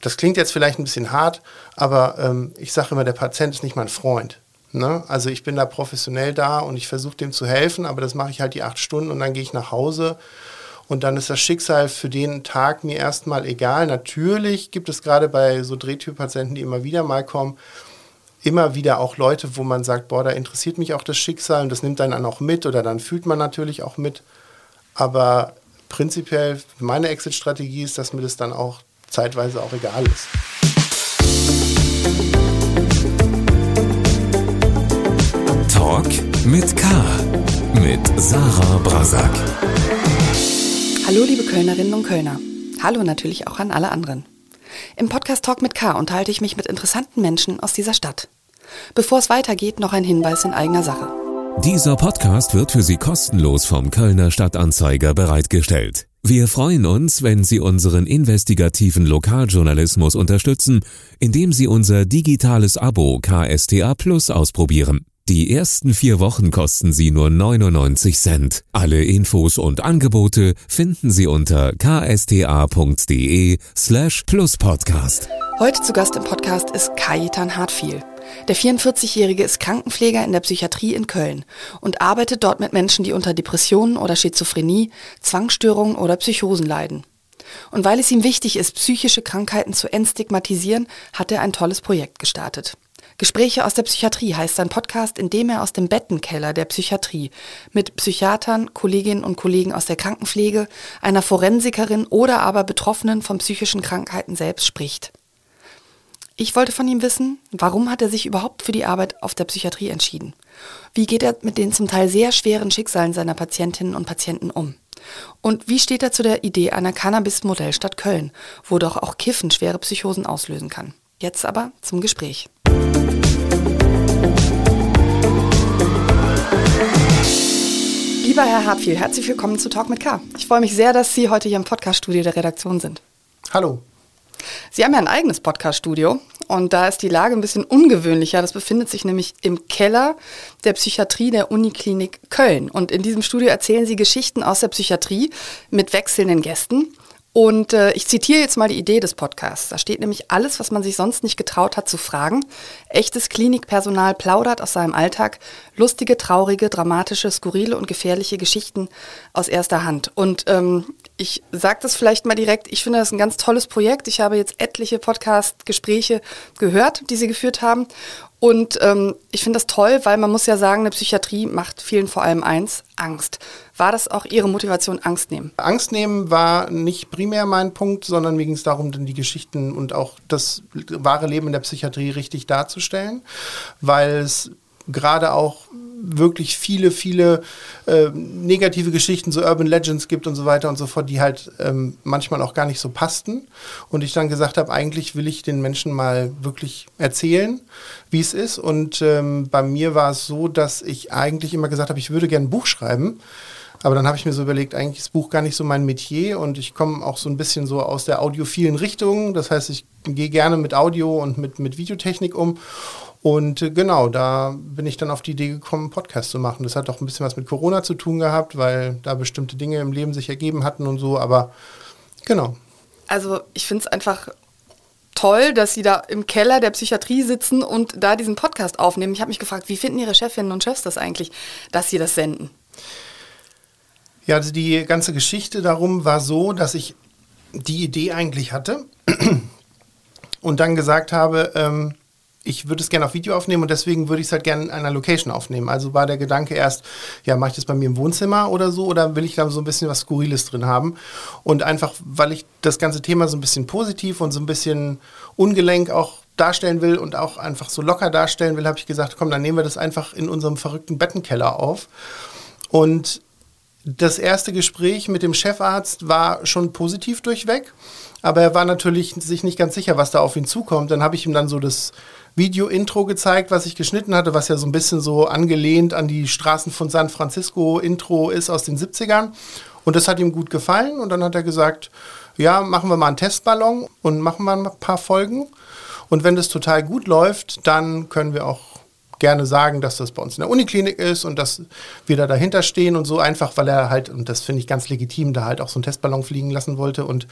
Das klingt jetzt vielleicht ein bisschen hart, aber ähm, ich sage immer, der Patient ist nicht mein Freund. Ne? Also ich bin da professionell da und ich versuche dem zu helfen, aber das mache ich halt die acht Stunden und dann gehe ich nach Hause und dann ist das Schicksal für den Tag mir erstmal egal. Natürlich gibt es gerade bei so Drehtürpatienten, die immer wieder mal kommen, immer wieder auch Leute, wo man sagt, boah, da interessiert mich auch das Schicksal und das nimmt dann auch mit oder dann fühlt man natürlich auch mit. Aber prinzipiell meine Exit-Strategie ist, dass mir das dann auch zeitweise auch egal ist. Talk mit K. Mit Sarah Brasak. Hallo liebe Kölnerinnen und Kölner. Hallo natürlich auch an alle anderen. Im Podcast Talk mit K unterhalte ich mich mit interessanten Menschen aus dieser Stadt. Bevor es weitergeht, noch ein Hinweis in eigener Sache. Dieser Podcast wird für Sie kostenlos vom Kölner Stadtanzeiger bereitgestellt. Wir freuen uns, wenn Sie unseren investigativen Lokaljournalismus unterstützen, indem Sie unser digitales Abo KSTA Plus ausprobieren. Die ersten vier Wochen kosten Sie nur 99 Cent. Alle Infos und Angebote finden Sie unter ksta.de slash pluspodcast. Heute zu Gast im Podcast ist Kajetan Hartfiel. Der 44-Jährige ist Krankenpfleger in der Psychiatrie in Köln und arbeitet dort mit Menschen, die unter Depressionen oder Schizophrenie, Zwangsstörungen oder Psychosen leiden. Und weil es ihm wichtig ist, psychische Krankheiten zu entstigmatisieren, hat er ein tolles Projekt gestartet. Gespräche aus der Psychiatrie heißt sein Podcast, in dem er aus dem Bettenkeller der Psychiatrie mit Psychiatern, Kolleginnen und Kollegen aus der Krankenpflege, einer Forensikerin oder aber Betroffenen von psychischen Krankheiten selbst spricht. Ich wollte von ihm wissen, warum hat er sich überhaupt für die Arbeit auf der Psychiatrie entschieden? Wie geht er mit den zum Teil sehr schweren Schicksalen seiner Patientinnen und Patienten um? Und wie steht er zu der Idee einer Cannabis-Modellstadt Köln, wo doch auch Kiffen schwere Psychosen auslösen kann? Jetzt aber zum Gespräch. Lieber Herr Hartfiel, herzlich willkommen zu Talk mit K. Ich freue mich sehr, dass Sie heute hier im Podcaststudio der Redaktion sind. Hallo. Sie haben ja ein eigenes Podcaststudio und da ist die Lage ein bisschen ungewöhnlicher. Das befindet sich nämlich im Keller der Psychiatrie der Uniklinik Köln. Und in diesem Studio erzählen Sie Geschichten aus der Psychiatrie mit wechselnden Gästen. Und äh, ich zitiere jetzt mal die Idee des Podcasts. Da steht nämlich alles, was man sich sonst nicht getraut hat zu fragen. Echtes Klinikpersonal plaudert aus seinem Alltag lustige, traurige, dramatische, skurrile und gefährliche Geschichten aus erster Hand. Und ähm, ich sage das vielleicht mal direkt, ich finde das ein ganz tolles Projekt. Ich habe jetzt etliche Podcast-Gespräche gehört, die Sie geführt haben. Und ähm, ich finde das toll, weil man muss ja sagen, eine Psychiatrie macht vielen vor allem eins, Angst. War das auch Ihre Motivation, Angst nehmen? Angst nehmen war nicht primär mein Punkt, sondern mir ging es darum, dann die Geschichten und auch das wahre Leben in der Psychiatrie richtig darzustellen, weil es gerade auch wirklich viele, viele äh, negative Geschichten, so Urban Legends gibt und so weiter und so fort, die halt ähm, manchmal auch gar nicht so passten. Und ich dann gesagt habe, eigentlich will ich den Menschen mal wirklich erzählen, wie es ist. Und ähm, bei mir war es so, dass ich eigentlich immer gesagt habe, ich würde gerne ein Buch schreiben. Aber dann habe ich mir so überlegt, eigentlich ist das Buch gar nicht so mein Metier und ich komme auch so ein bisschen so aus der audiophilen Richtung. Das heißt, ich gehe gerne mit Audio und mit, mit Videotechnik um. Und äh, genau, da bin ich dann auf die Idee gekommen, einen Podcast zu machen. Das hat auch ein bisschen was mit Corona zu tun gehabt, weil da bestimmte Dinge im Leben sich ergeben hatten und so, aber genau. Also ich finde es einfach toll, dass Sie da im Keller der Psychiatrie sitzen und da diesen Podcast aufnehmen. Ich habe mich gefragt, wie finden Ihre Chefinnen und Chefs das eigentlich, dass Sie das senden? Ja, also die ganze Geschichte darum war so, dass ich die Idee eigentlich hatte und dann gesagt habe, ähm, ich würde es gerne auf Video aufnehmen und deswegen würde ich es halt gerne in einer Location aufnehmen. Also war der Gedanke erst, ja, mache ich das bei mir im Wohnzimmer oder so oder will ich da so ein bisschen was Skurriles drin haben? Und einfach, weil ich das ganze Thema so ein bisschen positiv und so ein bisschen ungelenk auch darstellen will und auch einfach so locker darstellen will, habe ich gesagt, komm, dann nehmen wir das einfach in unserem verrückten Bettenkeller auf. Und das erste Gespräch mit dem Chefarzt war schon positiv durchweg, aber er war natürlich sich nicht ganz sicher, was da auf ihn zukommt. Dann habe ich ihm dann so das Video-Intro gezeigt, was ich geschnitten hatte, was ja so ein bisschen so angelehnt an die Straßen von San Francisco-Intro ist aus den 70ern. Und das hat ihm gut gefallen. Und dann hat er gesagt, ja, machen wir mal einen Testballon und machen wir ein paar Folgen. Und wenn das total gut läuft, dann können wir auch gerne sagen, dass das bei uns in der Uniklinik ist und dass wir da dahinter stehen und so einfach, weil er halt, und das finde ich ganz legitim, da halt auch so einen Testballon fliegen lassen wollte und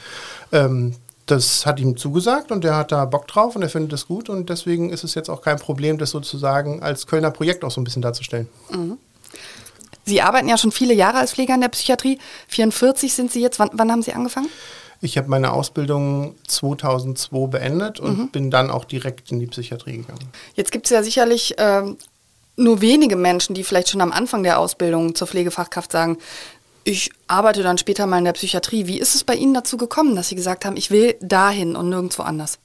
ähm, das hat ihm zugesagt und er hat da Bock drauf und er findet es gut und deswegen ist es jetzt auch kein Problem, das sozusagen als Kölner Projekt auch so ein bisschen darzustellen. Mhm. Sie arbeiten ja schon viele Jahre als Pfleger in der Psychiatrie. 44 sind Sie jetzt. Wann, wann haben Sie angefangen? Ich habe meine Ausbildung 2002 beendet und mhm. bin dann auch direkt in die Psychiatrie gegangen. Jetzt gibt es ja sicherlich ähm, nur wenige Menschen, die vielleicht schon am Anfang der Ausbildung zur Pflegefachkraft sagen, ich arbeite dann später mal in der Psychiatrie. Wie ist es bei Ihnen dazu gekommen, dass Sie gesagt haben, ich will dahin und nirgendwo anders?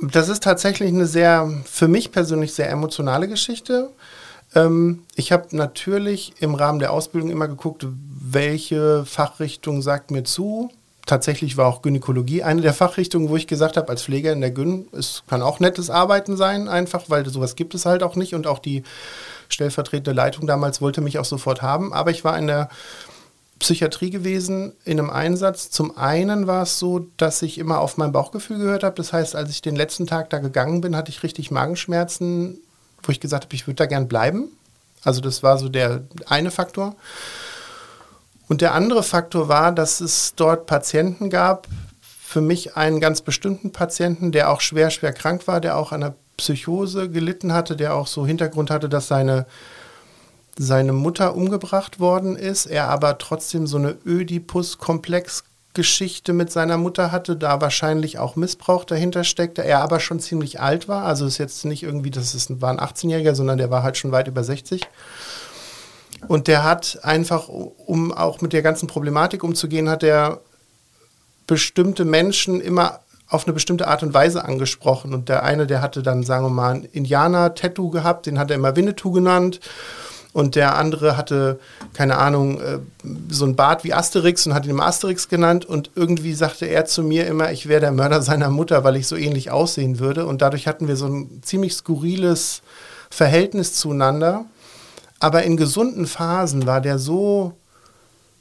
Das ist tatsächlich eine sehr, für mich persönlich sehr emotionale Geschichte. Ähm, ich habe natürlich im Rahmen der Ausbildung immer geguckt, welche Fachrichtung sagt mir zu. Tatsächlich war auch Gynäkologie eine der Fachrichtungen, wo ich gesagt habe, als Pfleger in der Gyn, es kann auch nettes Arbeiten sein, einfach, weil sowas gibt es halt auch nicht und auch die stellvertretende Leitung damals wollte mich auch sofort haben. Aber ich war in der Psychiatrie gewesen in einem Einsatz. Zum einen war es so, dass ich immer auf mein Bauchgefühl gehört habe. Das heißt, als ich den letzten Tag da gegangen bin, hatte ich richtig Magenschmerzen, wo ich gesagt habe, ich würde da gern bleiben. Also das war so der eine Faktor. Und der andere Faktor war, dass es dort Patienten gab, für mich einen ganz bestimmten Patienten, der auch schwer, schwer krank war, der auch an einer Psychose gelitten hatte, der auch so Hintergrund hatte, dass seine, seine Mutter umgebracht worden ist, er aber trotzdem so eine Ödipus-Komplex-Geschichte mit seiner Mutter hatte, da wahrscheinlich auch Missbrauch dahinter steckte, er aber schon ziemlich alt war, also ist jetzt nicht irgendwie, das ist, war ein 18-Jähriger, sondern der war halt schon weit über 60. Und der hat einfach, um auch mit der ganzen Problematik umzugehen, hat er bestimmte Menschen immer auf eine bestimmte Art und Weise angesprochen. Und der eine, der hatte dann, sagen wir mal, ein Indianer-Tattoo gehabt, den hat er immer Winnetou genannt. Und der andere hatte, keine Ahnung, äh, so ein Bart wie Asterix und hat ihn immer Asterix genannt. Und irgendwie sagte er zu mir immer, ich wäre der Mörder seiner Mutter, weil ich so ähnlich aussehen würde. Und dadurch hatten wir so ein ziemlich skurriles Verhältnis zueinander. Aber in gesunden Phasen war der so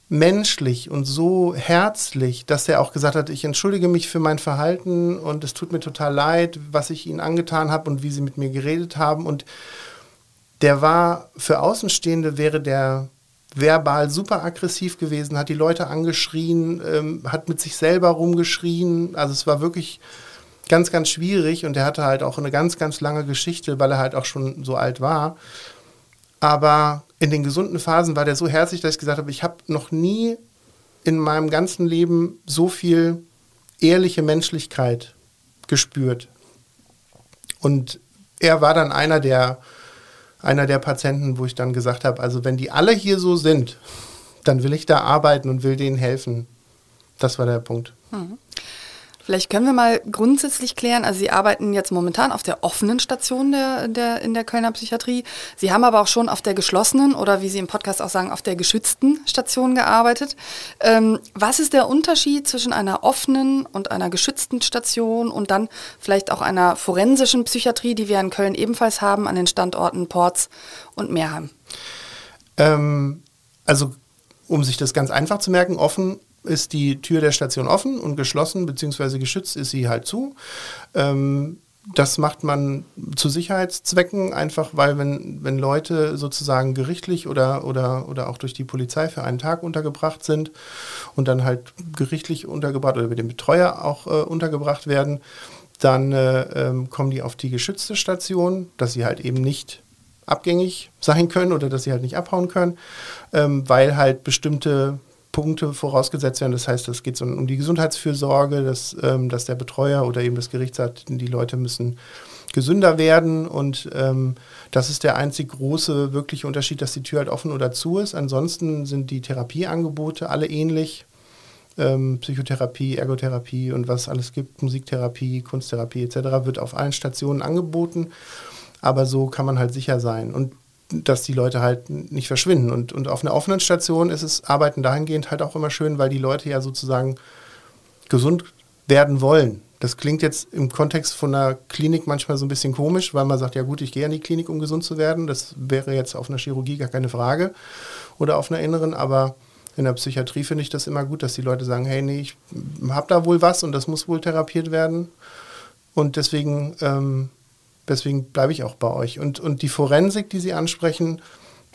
menschlich und so herzlich, dass er auch gesagt hat, ich entschuldige mich für mein Verhalten und es tut mir total leid, was ich ihnen angetan habe und wie sie mit mir geredet haben. Und der war für Außenstehende wäre der verbal super aggressiv gewesen, hat die Leute angeschrien, ähm, hat mit sich selber rumgeschrien. Also es war wirklich ganz, ganz schwierig und er hatte halt auch eine ganz, ganz lange Geschichte, weil er halt auch schon so alt war. Aber in den gesunden Phasen war der so herzlich, dass ich gesagt habe, ich habe noch nie in meinem ganzen Leben so viel ehrliche Menschlichkeit gespürt. Und er war dann einer der, einer der Patienten, wo ich dann gesagt habe, also wenn die alle hier so sind, dann will ich da arbeiten und will denen helfen. Das war der Punkt. Mhm. Vielleicht können wir mal grundsätzlich klären, also Sie arbeiten jetzt momentan auf der offenen Station der, der, in der Kölner Psychiatrie. Sie haben aber auch schon auf der geschlossenen oder wie Sie im Podcast auch sagen, auf der geschützten Station gearbeitet. Ähm, was ist der Unterschied zwischen einer offenen und einer geschützten Station und dann vielleicht auch einer forensischen Psychiatrie, die wir in Köln ebenfalls haben, an den Standorten Porz und Meerheim? Ähm, also um sich das ganz einfach zu merken, offen ist die Tür der Station offen und geschlossen bzw. geschützt ist sie halt zu. Ähm, das macht man zu Sicherheitszwecken, einfach weil wenn, wenn Leute sozusagen gerichtlich oder, oder, oder auch durch die Polizei für einen Tag untergebracht sind und dann halt gerichtlich untergebracht oder mit dem Betreuer auch äh, untergebracht werden, dann äh, ähm, kommen die auf die geschützte Station, dass sie halt eben nicht abgängig sein können oder dass sie halt nicht abhauen können, ähm, weil halt bestimmte Punkte vorausgesetzt werden. Das heißt, es geht so um die Gesundheitsfürsorge, dass, ähm, dass der Betreuer oder eben das Gericht sagt, die Leute müssen gesünder werden und ähm, das ist der einzig große wirkliche Unterschied, dass die Tür halt offen oder zu ist. Ansonsten sind die Therapieangebote alle ähnlich. Ähm, Psychotherapie, Ergotherapie und was alles gibt, Musiktherapie, Kunsttherapie etc. wird auf allen Stationen angeboten. Aber so kann man halt sicher sein. Und dass die Leute halt nicht verschwinden. Und, und auf einer offenen Station ist es Arbeiten dahingehend halt auch immer schön, weil die Leute ja sozusagen gesund werden wollen. Das klingt jetzt im Kontext von einer Klinik manchmal so ein bisschen komisch, weil man sagt, ja gut, ich gehe an die Klinik, um gesund zu werden. Das wäre jetzt auf einer Chirurgie gar keine Frage oder auf einer inneren, aber in der Psychiatrie finde ich das immer gut, dass die Leute sagen, hey, nee, ich habe da wohl was und das muss wohl therapiert werden. Und deswegen ähm, Deswegen bleibe ich auch bei euch. Und, und die Forensik, die Sie ansprechen,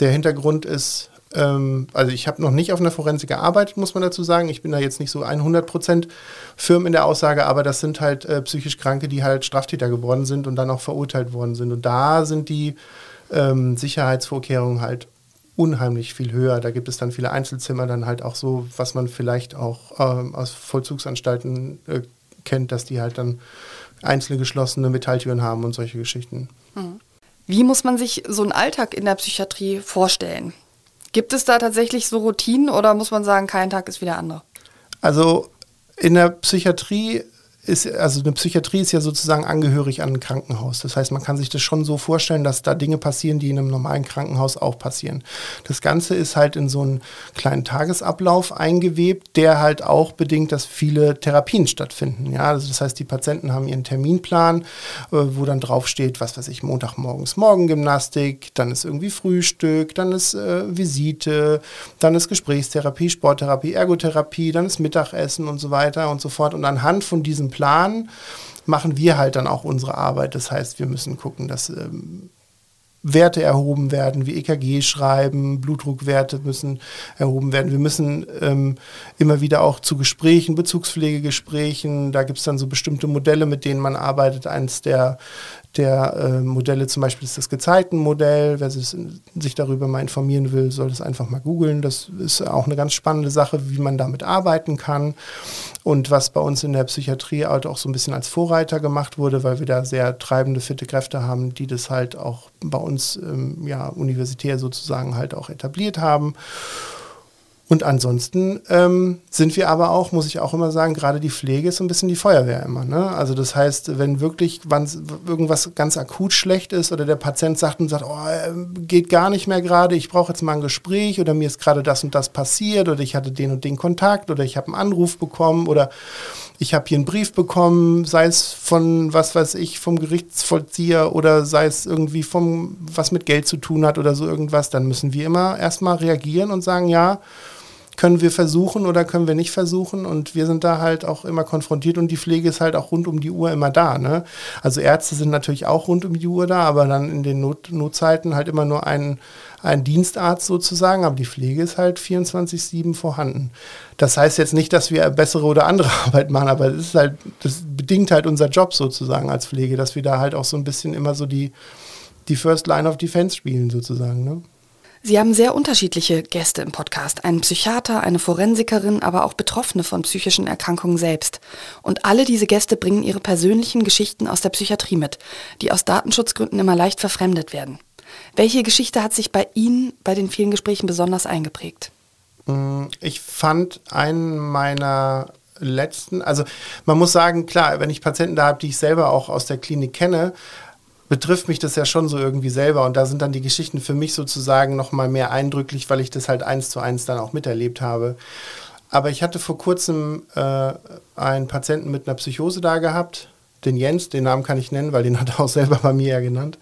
der Hintergrund ist ähm, also ich habe noch nicht auf einer Forensik gearbeitet, muss man dazu sagen. Ich bin da jetzt nicht so 100% firm in der Aussage, aber das sind halt äh, psychisch Kranke, die halt Straftäter geworden sind und dann auch verurteilt worden sind. Und da sind die ähm, Sicherheitsvorkehrungen halt unheimlich viel höher. Da gibt es dann viele Einzelzimmer, dann halt auch so, was man vielleicht auch ähm, aus Vollzugsanstalten äh, kennt, dass die halt dann einzelne geschlossene Metalltüren haben und solche Geschichten. Mhm. Wie muss man sich so einen Alltag in der Psychiatrie vorstellen? Gibt es da tatsächlich so Routinen oder muss man sagen, kein Tag ist wie der andere? Also in der Psychiatrie ist, also eine Psychiatrie ist ja sozusagen angehörig an ein Krankenhaus. Das heißt, man kann sich das schon so vorstellen, dass da Dinge passieren, die in einem normalen Krankenhaus auch passieren. Das Ganze ist halt in so einen kleinen Tagesablauf eingewebt, der halt auch bedingt, dass viele Therapien stattfinden. Ja, also das heißt, die Patienten haben ihren Terminplan, äh, wo dann draufsteht, was weiß ich, Montagmorgens Morgengymnastik, dann ist irgendwie Frühstück, dann ist äh, Visite, dann ist Gesprächstherapie, Sporttherapie, Ergotherapie, dann ist Mittagessen und so weiter und so fort. Und anhand von diesem Plan machen wir halt dann auch unsere Arbeit. Das heißt, wir müssen gucken, dass ähm, Werte erhoben werden, wie EKG schreiben, Blutdruckwerte müssen erhoben werden. Wir müssen ähm, immer wieder auch zu Gesprächen, Bezugspflegegesprächen, da gibt es dann so bestimmte Modelle, mit denen man arbeitet. Eins der der äh, Modelle zum Beispiel ist das Gezeitenmodell. Wer sich, darüber mal informieren will, soll das einfach mal googeln. Das ist auch eine ganz spannende Sache, wie man damit arbeiten kann. Und was bei uns in der Psychiatrie halt auch so ein bisschen als Vorreiter gemacht wurde, weil wir da sehr treibende, fitte Kräfte haben, die das halt auch bei uns ähm, ja, universitär sozusagen halt auch etabliert haben. Und ansonsten ähm, sind wir aber auch, muss ich auch immer sagen, gerade die Pflege ist so ein bisschen die Feuerwehr immer. Ne? Also das heißt, wenn wirklich irgendwas ganz akut schlecht ist oder der Patient sagt und sagt, oh, ähm, geht gar nicht mehr gerade, ich brauche jetzt mal ein Gespräch oder mir ist gerade das und das passiert oder ich hatte den und den Kontakt oder ich habe einen Anruf bekommen oder ich habe hier einen Brief bekommen, sei es von, was weiß ich, vom Gerichtsvollzieher oder sei es irgendwie vom, was mit Geld zu tun hat oder so irgendwas, dann müssen wir immer erstmal reagieren und sagen, ja, können wir versuchen oder können wir nicht versuchen. Und wir sind da halt auch immer konfrontiert und die Pflege ist halt auch rund um die Uhr immer da. Ne? Also Ärzte sind natürlich auch rund um die Uhr da, aber dann in den Not Notzeiten halt immer nur ein, ein Dienstarzt sozusagen, aber die Pflege ist halt 24-7 vorhanden. Das heißt jetzt nicht, dass wir bessere oder andere Arbeit machen, aber das ist halt, das bedingt halt unser Job sozusagen als Pflege, dass wir da halt auch so ein bisschen immer so die, die First Line of Defense spielen sozusagen. Ne? Sie haben sehr unterschiedliche Gäste im Podcast. Einen Psychiater, eine Forensikerin, aber auch Betroffene von psychischen Erkrankungen selbst. Und alle diese Gäste bringen ihre persönlichen Geschichten aus der Psychiatrie mit, die aus Datenschutzgründen immer leicht verfremdet werden. Welche Geschichte hat sich bei Ihnen bei den vielen Gesprächen besonders eingeprägt? Mm, ich fand einen meiner letzten, also man muss sagen, klar, wenn ich Patienten da habe, die ich selber auch aus der Klinik kenne, betrifft mich das ja schon so irgendwie selber. Und da sind dann die Geschichten für mich sozusagen noch mal mehr eindrücklich, weil ich das halt eins zu eins dann auch miterlebt habe. Aber ich hatte vor kurzem äh, einen Patienten mit einer Psychose da gehabt, den Jens, den Namen kann ich nennen, weil den hat er auch selber bei mir ja genannt.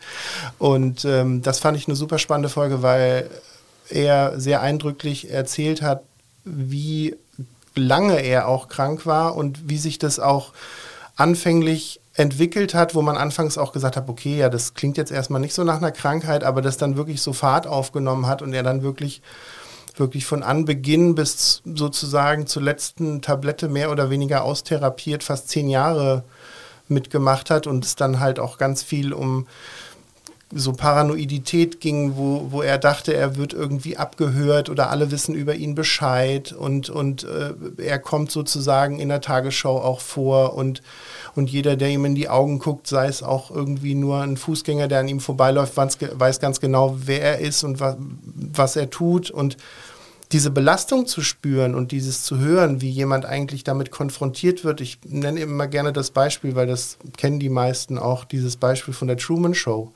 Und ähm, das fand ich eine super spannende Folge, weil er sehr eindrücklich erzählt hat, wie lange er auch krank war und wie sich das auch anfänglich entwickelt hat, wo man anfangs auch gesagt hat, okay, ja, das klingt jetzt erstmal nicht so nach einer Krankheit, aber das dann wirklich so Fahrt aufgenommen hat und er dann wirklich wirklich von Anbeginn bis sozusagen zur letzten Tablette mehr oder weniger austherapiert, fast zehn Jahre mitgemacht hat und es dann halt auch ganz viel um so Paranoidität ging, wo, wo er dachte, er wird irgendwie abgehört oder alle wissen über ihn Bescheid und, und äh, er kommt sozusagen in der Tagesschau auch vor und und jeder, der ihm in die Augen guckt, sei es auch irgendwie nur ein Fußgänger, der an ihm vorbeiläuft, weiß ganz genau, wer er ist und was, was er tut. Und diese Belastung zu spüren und dieses zu hören, wie jemand eigentlich damit konfrontiert wird. Ich nenne immer gerne das Beispiel, weil das kennen die meisten auch, dieses Beispiel von der Truman Show.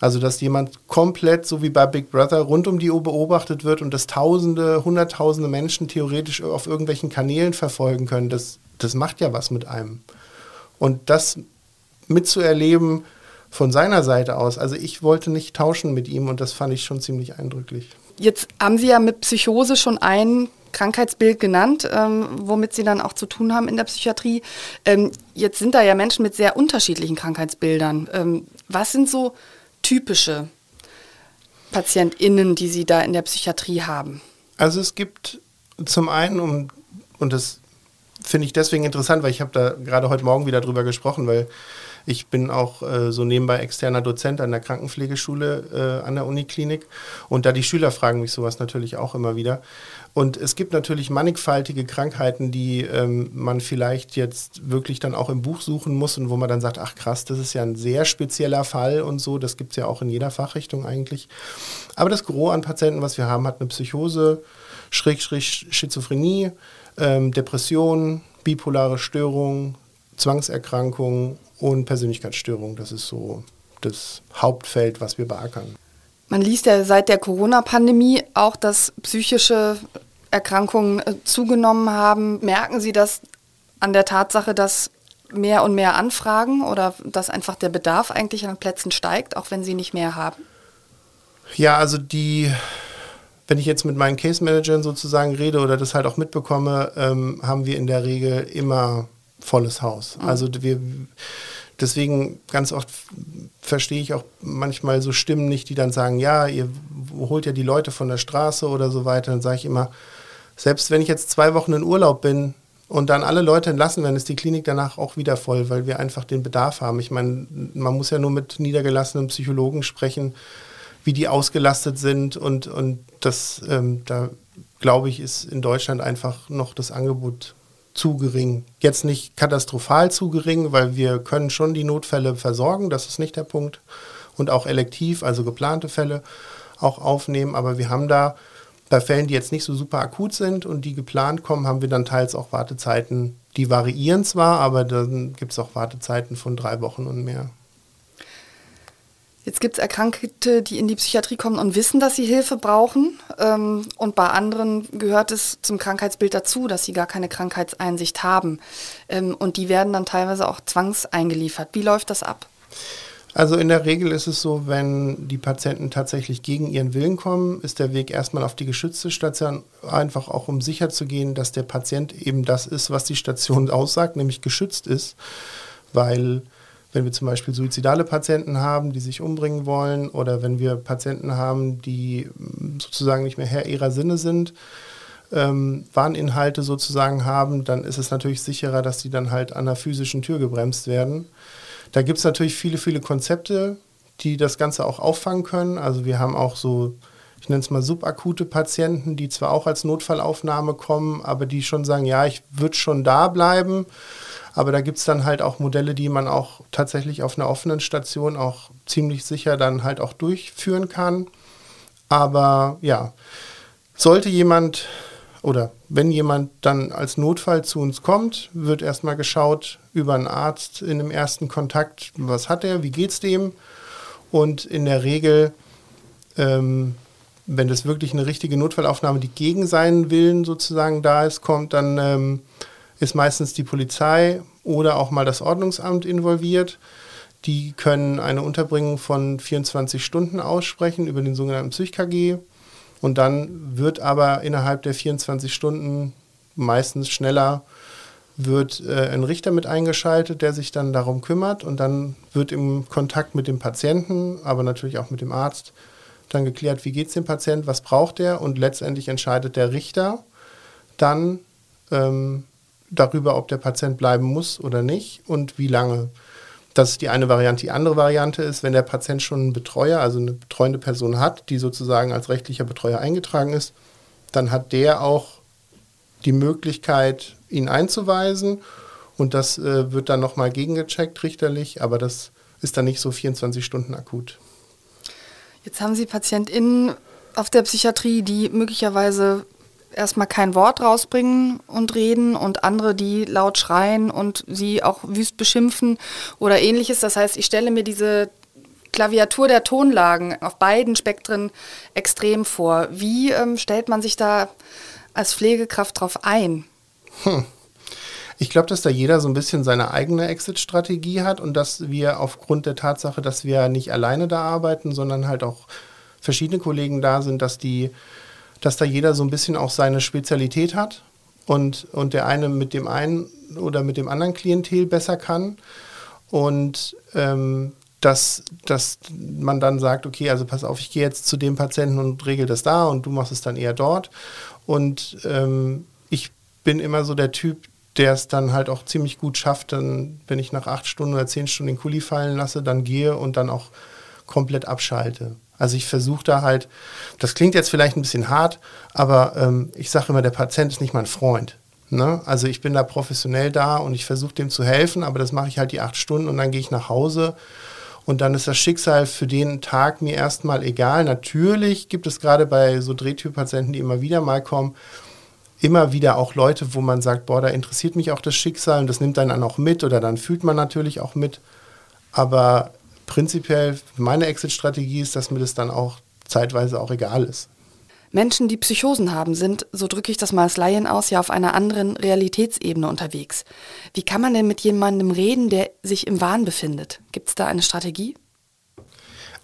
Also, dass jemand komplett, so wie bei Big Brother, rund um die Uhr beobachtet wird und dass Tausende, Hunderttausende Menschen theoretisch auf irgendwelchen Kanälen verfolgen können, das, das macht ja was mit einem. Und das mitzuerleben von seiner Seite aus. Also ich wollte nicht tauschen mit ihm und das fand ich schon ziemlich eindrücklich. Jetzt haben Sie ja mit Psychose schon ein Krankheitsbild genannt, ähm, womit Sie dann auch zu tun haben in der Psychiatrie. Ähm, jetzt sind da ja Menschen mit sehr unterschiedlichen Krankheitsbildern. Ähm, was sind so typische PatientInnen, die Sie da in der Psychiatrie haben? Also es gibt zum einen, um, und das finde ich deswegen interessant, weil ich habe da gerade heute Morgen wieder drüber gesprochen, weil ich bin auch äh, so nebenbei externer Dozent an der Krankenpflegeschule äh, an der Uniklinik und da die Schüler fragen mich sowas natürlich auch immer wieder. Und es gibt natürlich mannigfaltige Krankheiten, die ähm, man vielleicht jetzt wirklich dann auch im Buch suchen muss und wo man dann sagt, ach krass, das ist ja ein sehr spezieller Fall und so. Das gibt es ja auch in jeder Fachrichtung eigentlich. Aber das Gros an Patienten, was wir haben, hat eine Psychose, Schrägstrich Schizophrenie, ähm, Depression, bipolare Störung, Zwangserkrankung und Persönlichkeitsstörung. Das ist so das Hauptfeld, was wir beackern. Man liest ja seit der Corona-Pandemie auch, dass psychische Erkrankungen äh, zugenommen haben. Merken Sie das an der Tatsache, dass mehr und mehr Anfragen oder dass einfach der Bedarf eigentlich an Plätzen steigt, auch wenn Sie nicht mehr haben? Ja, also die, wenn ich jetzt mit meinen Case Managern sozusagen rede oder das halt auch mitbekomme, ähm, haben wir in der Regel immer volles Haus. Mhm. Also wir deswegen ganz oft verstehe ich auch manchmal so Stimmen nicht, die dann sagen, ja, ihr holt ja die Leute von der Straße oder so weiter. Dann sage ich immer, selbst wenn ich jetzt zwei Wochen in Urlaub bin und dann alle Leute entlassen werden, ist die Klinik danach auch wieder voll, weil wir einfach den Bedarf haben. Ich meine, man muss ja nur mit niedergelassenen Psychologen sprechen, wie die ausgelastet sind und, und das, ähm, da glaube ich, ist in Deutschland einfach noch das Angebot zu gering. Jetzt nicht katastrophal zu gering, weil wir können schon die Notfälle versorgen, das ist nicht der Punkt. Und auch elektiv, also geplante Fälle auch aufnehmen. Aber wir haben da bei Fällen, die jetzt nicht so super akut sind und die geplant kommen, haben wir dann teils auch Wartezeiten, die variieren zwar, aber dann gibt es auch Wartezeiten von drei Wochen und mehr. Jetzt gibt es Erkrankte, die in die Psychiatrie kommen und wissen, dass sie Hilfe brauchen. Ähm, und bei anderen gehört es zum Krankheitsbild dazu, dass sie gar keine Krankheitseinsicht haben. Ähm, und die werden dann teilweise auch zwangseingeliefert. Wie läuft das ab? Also in der Regel ist es so, wenn die Patienten tatsächlich gegen ihren Willen kommen, ist der Weg erstmal auf die geschützte Station, einfach auch um sicher zu gehen, dass der Patient eben das ist, was die Station aussagt, nämlich geschützt ist. Weil wenn wir zum Beispiel suizidale Patienten haben, die sich umbringen wollen, oder wenn wir Patienten haben, die sozusagen nicht mehr Herr ihrer Sinne sind, ähm, Warninhalte sozusagen haben, dann ist es natürlich sicherer, dass die dann halt an der physischen Tür gebremst werden. Da gibt es natürlich viele, viele Konzepte, die das Ganze auch auffangen können. Also wir haben auch so, ich nenne es mal subakute Patienten, die zwar auch als Notfallaufnahme kommen, aber die schon sagen, ja, ich würde schon da bleiben. Aber da gibt es dann halt auch Modelle, die man auch tatsächlich auf einer offenen Station auch ziemlich sicher dann halt auch durchführen kann. Aber ja, sollte jemand oder wenn jemand dann als Notfall zu uns kommt, wird erstmal geschaut über einen Arzt in dem ersten Kontakt, was hat er, wie geht es dem. Und in der Regel, ähm, wenn das wirklich eine richtige Notfallaufnahme, die gegen seinen Willen sozusagen da ist, kommt, dann ähm, ist meistens die Polizei oder auch mal das Ordnungsamt involviert. Die können eine Unterbringung von 24 Stunden aussprechen über den sogenannten PsychKG. Und dann wird aber innerhalb der 24 Stunden meistens schneller wird äh, ein Richter mit eingeschaltet, der sich dann darum kümmert und dann wird im Kontakt mit dem Patienten, aber natürlich auch mit dem Arzt, dann geklärt, wie geht es dem Patienten, was braucht er und letztendlich entscheidet der Richter dann, ähm, darüber, ob der Patient bleiben muss oder nicht und wie lange. Das ist die eine Variante. Die andere Variante ist, wenn der Patient schon einen Betreuer, also eine betreuende Person hat, die sozusagen als rechtlicher Betreuer eingetragen ist, dann hat der auch die Möglichkeit, ihn einzuweisen und das äh, wird dann nochmal gegengecheckt richterlich, aber das ist dann nicht so 24 Stunden akut. Jetzt haben Sie PatientInnen auf der Psychiatrie, die möglicherweise erstmal kein Wort rausbringen und reden und andere, die laut schreien und sie auch wüst beschimpfen oder ähnliches. Das heißt, ich stelle mir diese Klaviatur der Tonlagen auf beiden Spektren extrem vor. Wie ähm, stellt man sich da als Pflegekraft drauf ein? Hm. Ich glaube, dass da jeder so ein bisschen seine eigene Exit-Strategie hat und dass wir aufgrund der Tatsache, dass wir nicht alleine da arbeiten, sondern halt auch verschiedene Kollegen da sind, dass die dass da jeder so ein bisschen auch seine Spezialität hat und, und der eine mit dem einen oder mit dem anderen Klientel besser kann. Und ähm, dass, dass man dann sagt, okay, also pass auf, ich gehe jetzt zu dem Patienten und regel das da und du machst es dann eher dort. Und ähm, ich bin immer so der Typ, der es dann halt auch ziemlich gut schafft, dann, wenn ich nach acht Stunden oder zehn Stunden den Kuli fallen lasse, dann gehe und dann auch komplett abschalte. Also ich versuche da halt, das klingt jetzt vielleicht ein bisschen hart, aber ähm, ich sage immer, der Patient ist nicht mein Freund. Ne? Also ich bin da professionell da und ich versuche dem zu helfen, aber das mache ich halt die acht Stunden und dann gehe ich nach Hause und dann ist das Schicksal für den Tag mir erstmal egal. Natürlich gibt es gerade bei so Drehtürpatienten, die immer wieder mal kommen, immer wieder auch Leute, wo man sagt, boah, da interessiert mich auch das Schicksal und das nimmt dann auch mit oder dann fühlt man natürlich auch mit. Aber prinzipiell meine Exit-Strategie ist, dass mir das dann auch zeitweise auch egal ist. Menschen, die Psychosen haben, sind, so drücke ich das mal als Laien aus, ja auf einer anderen Realitätsebene unterwegs. Wie kann man denn mit jemandem reden, der sich im Wahn befindet? Gibt es da eine Strategie?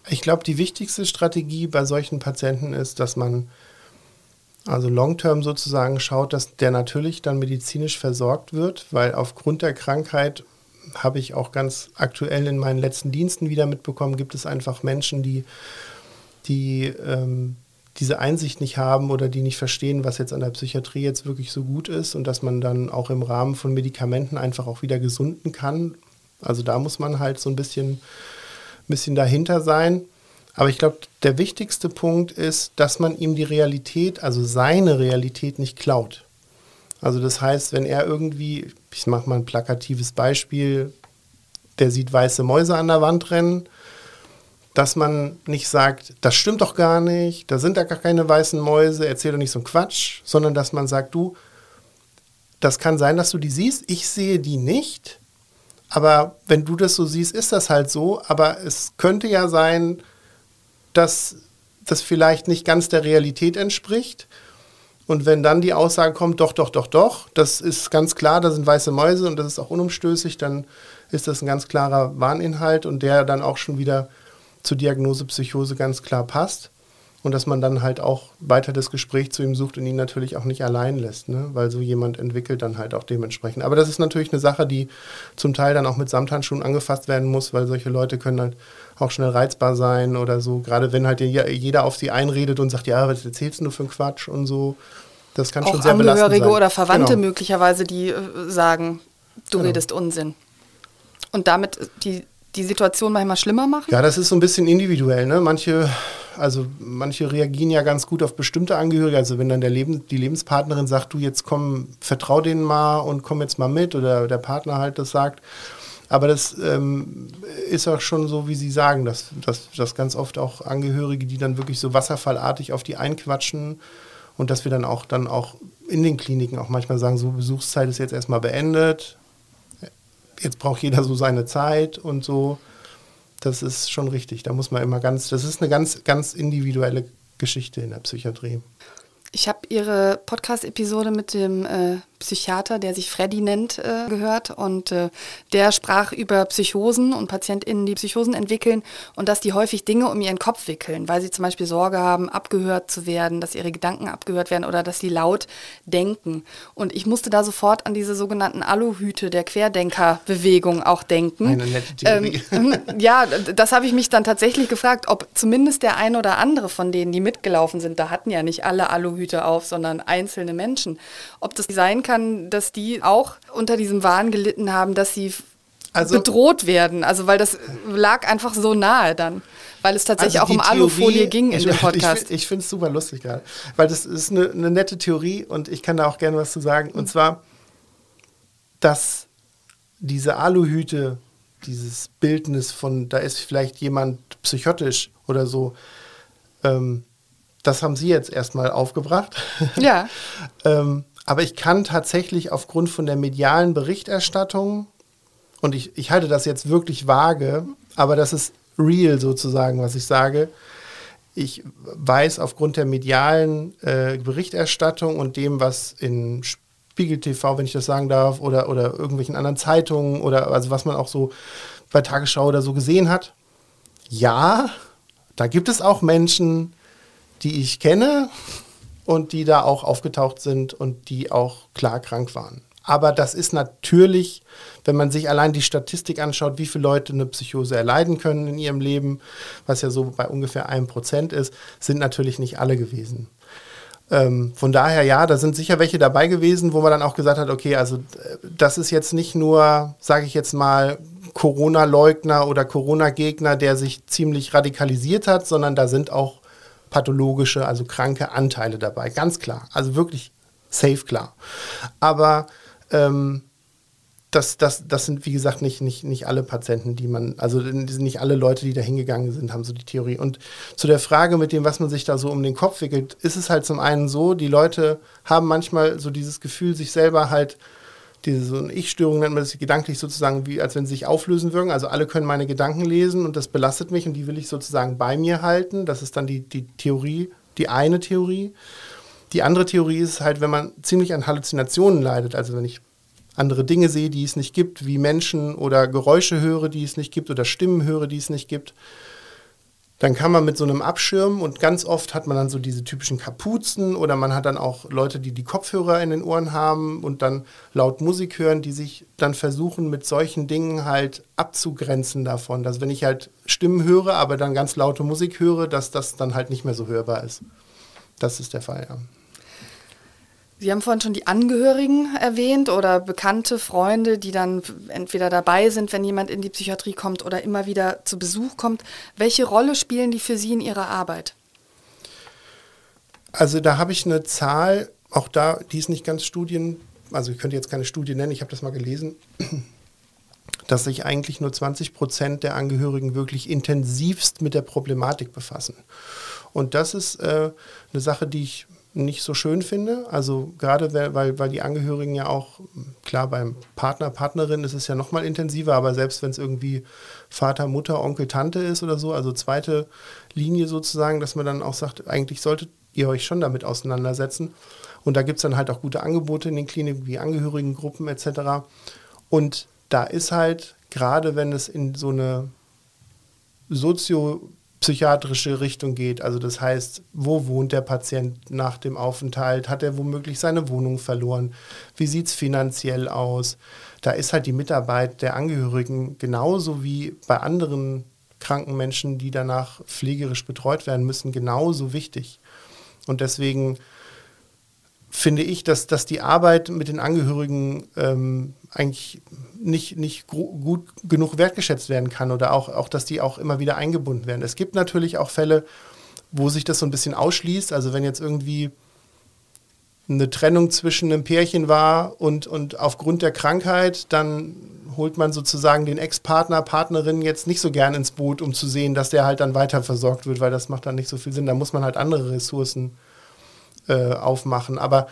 Ich glaube, die wichtigste Strategie bei solchen Patienten ist, dass man also long-term sozusagen schaut, dass der natürlich dann medizinisch versorgt wird, weil aufgrund der Krankheit habe ich auch ganz aktuell in meinen letzten Diensten wieder mitbekommen, gibt es einfach Menschen, die, die ähm, diese Einsicht nicht haben oder die nicht verstehen, was jetzt an der Psychiatrie jetzt wirklich so gut ist und dass man dann auch im Rahmen von Medikamenten einfach auch wieder gesunden kann. Also da muss man halt so ein bisschen, bisschen dahinter sein. Aber ich glaube, der wichtigste Punkt ist, dass man ihm die Realität, also seine Realität nicht klaut. Also das heißt, wenn er irgendwie, ich mache mal ein plakatives Beispiel, der sieht weiße Mäuse an der Wand rennen, dass man nicht sagt, das stimmt doch gar nicht, da sind da gar keine weißen Mäuse, erzähl doch nicht so einen Quatsch, sondern dass man sagt, du, das kann sein, dass du die siehst, ich sehe die nicht, aber wenn du das so siehst, ist das halt so, aber es könnte ja sein, dass das vielleicht nicht ganz der Realität entspricht. Und wenn dann die Aussage kommt, doch, doch, doch, doch, das ist ganz klar, da sind weiße Mäuse und das ist auch unumstößlich, dann ist das ein ganz klarer Warninhalt und der dann auch schon wieder zur Diagnose Psychose ganz klar passt und dass man dann halt auch weiter das Gespräch zu ihm sucht und ihn natürlich auch nicht allein lässt, ne? weil so jemand entwickelt dann halt auch dementsprechend. Aber das ist natürlich eine Sache, die zum Teil dann auch mit Samthandschuhen angefasst werden muss, weil solche Leute können halt auch schnell reizbar sein oder so. Gerade wenn halt jeder auf sie einredet und sagt, ja, was erzählst du für einen Quatsch und so. Das kann auch schon sehr belastend sein. Angehörige oder Verwandte genau. möglicherweise, die äh, sagen, du genau. redest Unsinn. Und damit die die Situation manchmal schlimmer machen? Ja, das ist so ein bisschen individuell. Ne? Manche, also manche reagieren ja ganz gut auf bestimmte Angehörige. Also wenn dann der Leben, die Lebenspartnerin sagt, du jetzt komm, vertrau denen mal und komm jetzt mal mit oder der Partner halt das sagt. Aber das ähm, ist auch schon so, wie Sie sagen, dass, dass, dass ganz oft auch Angehörige, die dann wirklich so wasserfallartig auf die einquatschen und dass wir dann auch dann auch in den Kliniken auch manchmal sagen, so Besuchszeit ist jetzt erstmal beendet, jetzt braucht jeder so seine Zeit und so. Das ist schon richtig. Da muss man immer ganz, das ist eine ganz, ganz individuelle Geschichte in der Psychiatrie. Ich habe Ihre Podcast-Episode mit dem äh, Psychiater, der sich Freddy nennt, äh, gehört. Und äh, der sprach über Psychosen und PatientInnen, die Psychosen entwickeln und dass die häufig Dinge um ihren Kopf wickeln, weil sie zum Beispiel Sorge haben, abgehört zu werden, dass ihre Gedanken abgehört werden oder dass sie laut denken. Und ich musste da sofort an diese sogenannten Aluhüte der Querdenkerbewegung auch denken. Eine nette Theorie. Ähm, ja, das habe ich mich dann tatsächlich gefragt, ob zumindest der ein oder andere von denen, die mitgelaufen sind, da hatten ja nicht alle Aluhüte auf, sondern einzelne Menschen, ob das sein kann, kann, dass die auch unter diesem Wahn gelitten haben, dass sie also, bedroht werden. Also weil das lag einfach so nahe dann. Weil es tatsächlich also auch um Theorie, Alufolie ging in dem Podcast. Ich, ich finde es super lustig gerade. Weil das ist eine, eine nette Theorie und ich kann da auch gerne was zu sagen. Und zwar, dass diese Aluhüte, dieses Bildnis von, da ist vielleicht jemand psychotisch oder so, ähm, das haben Sie jetzt erstmal aufgebracht. Ja. ähm, aber ich kann tatsächlich aufgrund von der medialen Berichterstattung, und ich, ich halte das jetzt wirklich vage, aber das ist real sozusagen, was ich sage. Ich weiß aufgrund der medialen äh, Berichterstattung und dem, was in Spiegel TV, wenn ich das sagen darf, oder, oder irgendwelchen anderen Zeitungen oder also was man auch so bei Tagesschau oder so gesehen hat, ja, da gibt es auch Menschen, die ich kenne, und die da auch aufgetaucht sind und die auch klar krank waren. Aber das ist natürlich, wenn man sich allein die Statistik anschaut, wie viele Leute eine Psychose erleiden können in ihrem Leben, was ja so bei ungefähr einem Prozent ist, sind natürlich nicht alle gewesen. Ähm, von daher, ja, da sind sicher welche dabei gewesen, wo man dann auch gesagt hat, okay, also äh, das ist jetzt nicht nur, sage ich jetzt mal, Corona-Leugner oder Corona-Gegner, der sich ziemlich radikalisiert hat, sondern da sind auch pathologische, also kranke Anteile dabei, ganz klar. Also wirklich safe klar. Aber ähm, das, das, das sind, wie gesagt, nicht, nicht, nicht alle Patienten, die man, also nicht alle Leute, die da hingegangen sind, haben so die Theorie. Und zu der Frage mit dem, was man sich da so um den Kopf wickelt, ist es halt zum einen so, die Leute haben manchmal so dieses Gefühl, sich selber halt, diese so Ich-Störung nennt man das gedanklich sozusagen, wie als wenn sie sich auflösen würden. Also alle können meine Gedanken lesen und das belastet mich und die will ich sozusagen bei mir halten. Das ist dann die, die Theorie, die eine Theorie. Die andere Theorie ist halt, wenn man ziemlich an Halluzinationen leidet, also wenn ich andere Dinge sehe, die es nicht gibt, wie Menschen oder Geräusche höre, die es nicht gibt oder Stimmen höre, die es nicht gibt, dann kann man mit so einem Abschirm und ganz oft hat man dann so diese typischen Kapuzen oder man hat dann auch Leute, die die Kopfhörer in den Ohren haben und dann laut Musik hören, die sich dann versuchen, mit solchen Dingen halt abzugrenzen davon. Dass wenn ich halt Stimmen höre, aber dann ganz laute Musik höre, dass das dann halt nicht mehr so hörbar ist. Das ist der Fall, ja. Sie haben vorhin schon die Angehörigen erwähnt oder bekannte Freunde, die dann entweder dabei sind, wenn jemand in die Psychiatrie kommt oder immer wieder zu Besuch kommt. Welche Rolle spielen die für Sie in Ihrer Arbeit? Also da habe ich eine Zahl, auch da, die ist nicht ganz Studien, also ich könnte jetzt keine Studie nennen, ich habe das mal gelesen, dass sich eigentlich nur 20 Prozent der Angehörigen wirklich intensivst mit der Problematik befassen. Und das ist äh, eine Sache, die ich nicht so schön finde. Also gerade weil, weil die Angehörigen ja auch, klar, beim Partner, Partnerin ist es ja nochmal intensiver, aber selbst wenn es irgendwie Vater, Mutter, Onkel, Tante ist oder so, also zweite Linie sozusagen, dass man dann auch sagt, eigentlich solltet ihr euch schon damit auseinandersetzen. Und da gibt es dann halt auch gute Angebote in den Kliniken wie Angehörigengruppen etc. Und da ist halt, gerade wenn es in so eine sozio psychiatrische Richtung geht. Also das heißt, wo wohnt der Patient nach dem Aufenthalt? Hat er womöglich seine Wohnung verloren? Wie sieht es finanziell aus? Da ist halt die Mitarbeit der Angehörigen genauso wie bei anderen kranken Menschen, die danach pflegerisch betreut werden müssen, genauso wichtig. Und deswegen finde ich, dass, dass die Arbeit mit den Angehörigen ähm, eigentlich nicht, nicht gut genug wertgeschätzt werden kann oder auch, auch, dass die auch immer wieder eingebunden werden. Es gibt natürlich auch Fälle, wo sich das so ein bisschen ausschließt. Also wenn jetzt irgendwie eine Trennung zwischen einem Pärchen war und, und aufgrund der Krankheit, dann holt man sozusagen den Ex-Partner, Partnerin jetzt nicht so gern ins Boot, um zu sehen, dass der halt dann weiter versorgt wird, weil das macht dann nicht so viel Sinn. Da muss man halt andere Ressourcen äh, aufmachen. Aber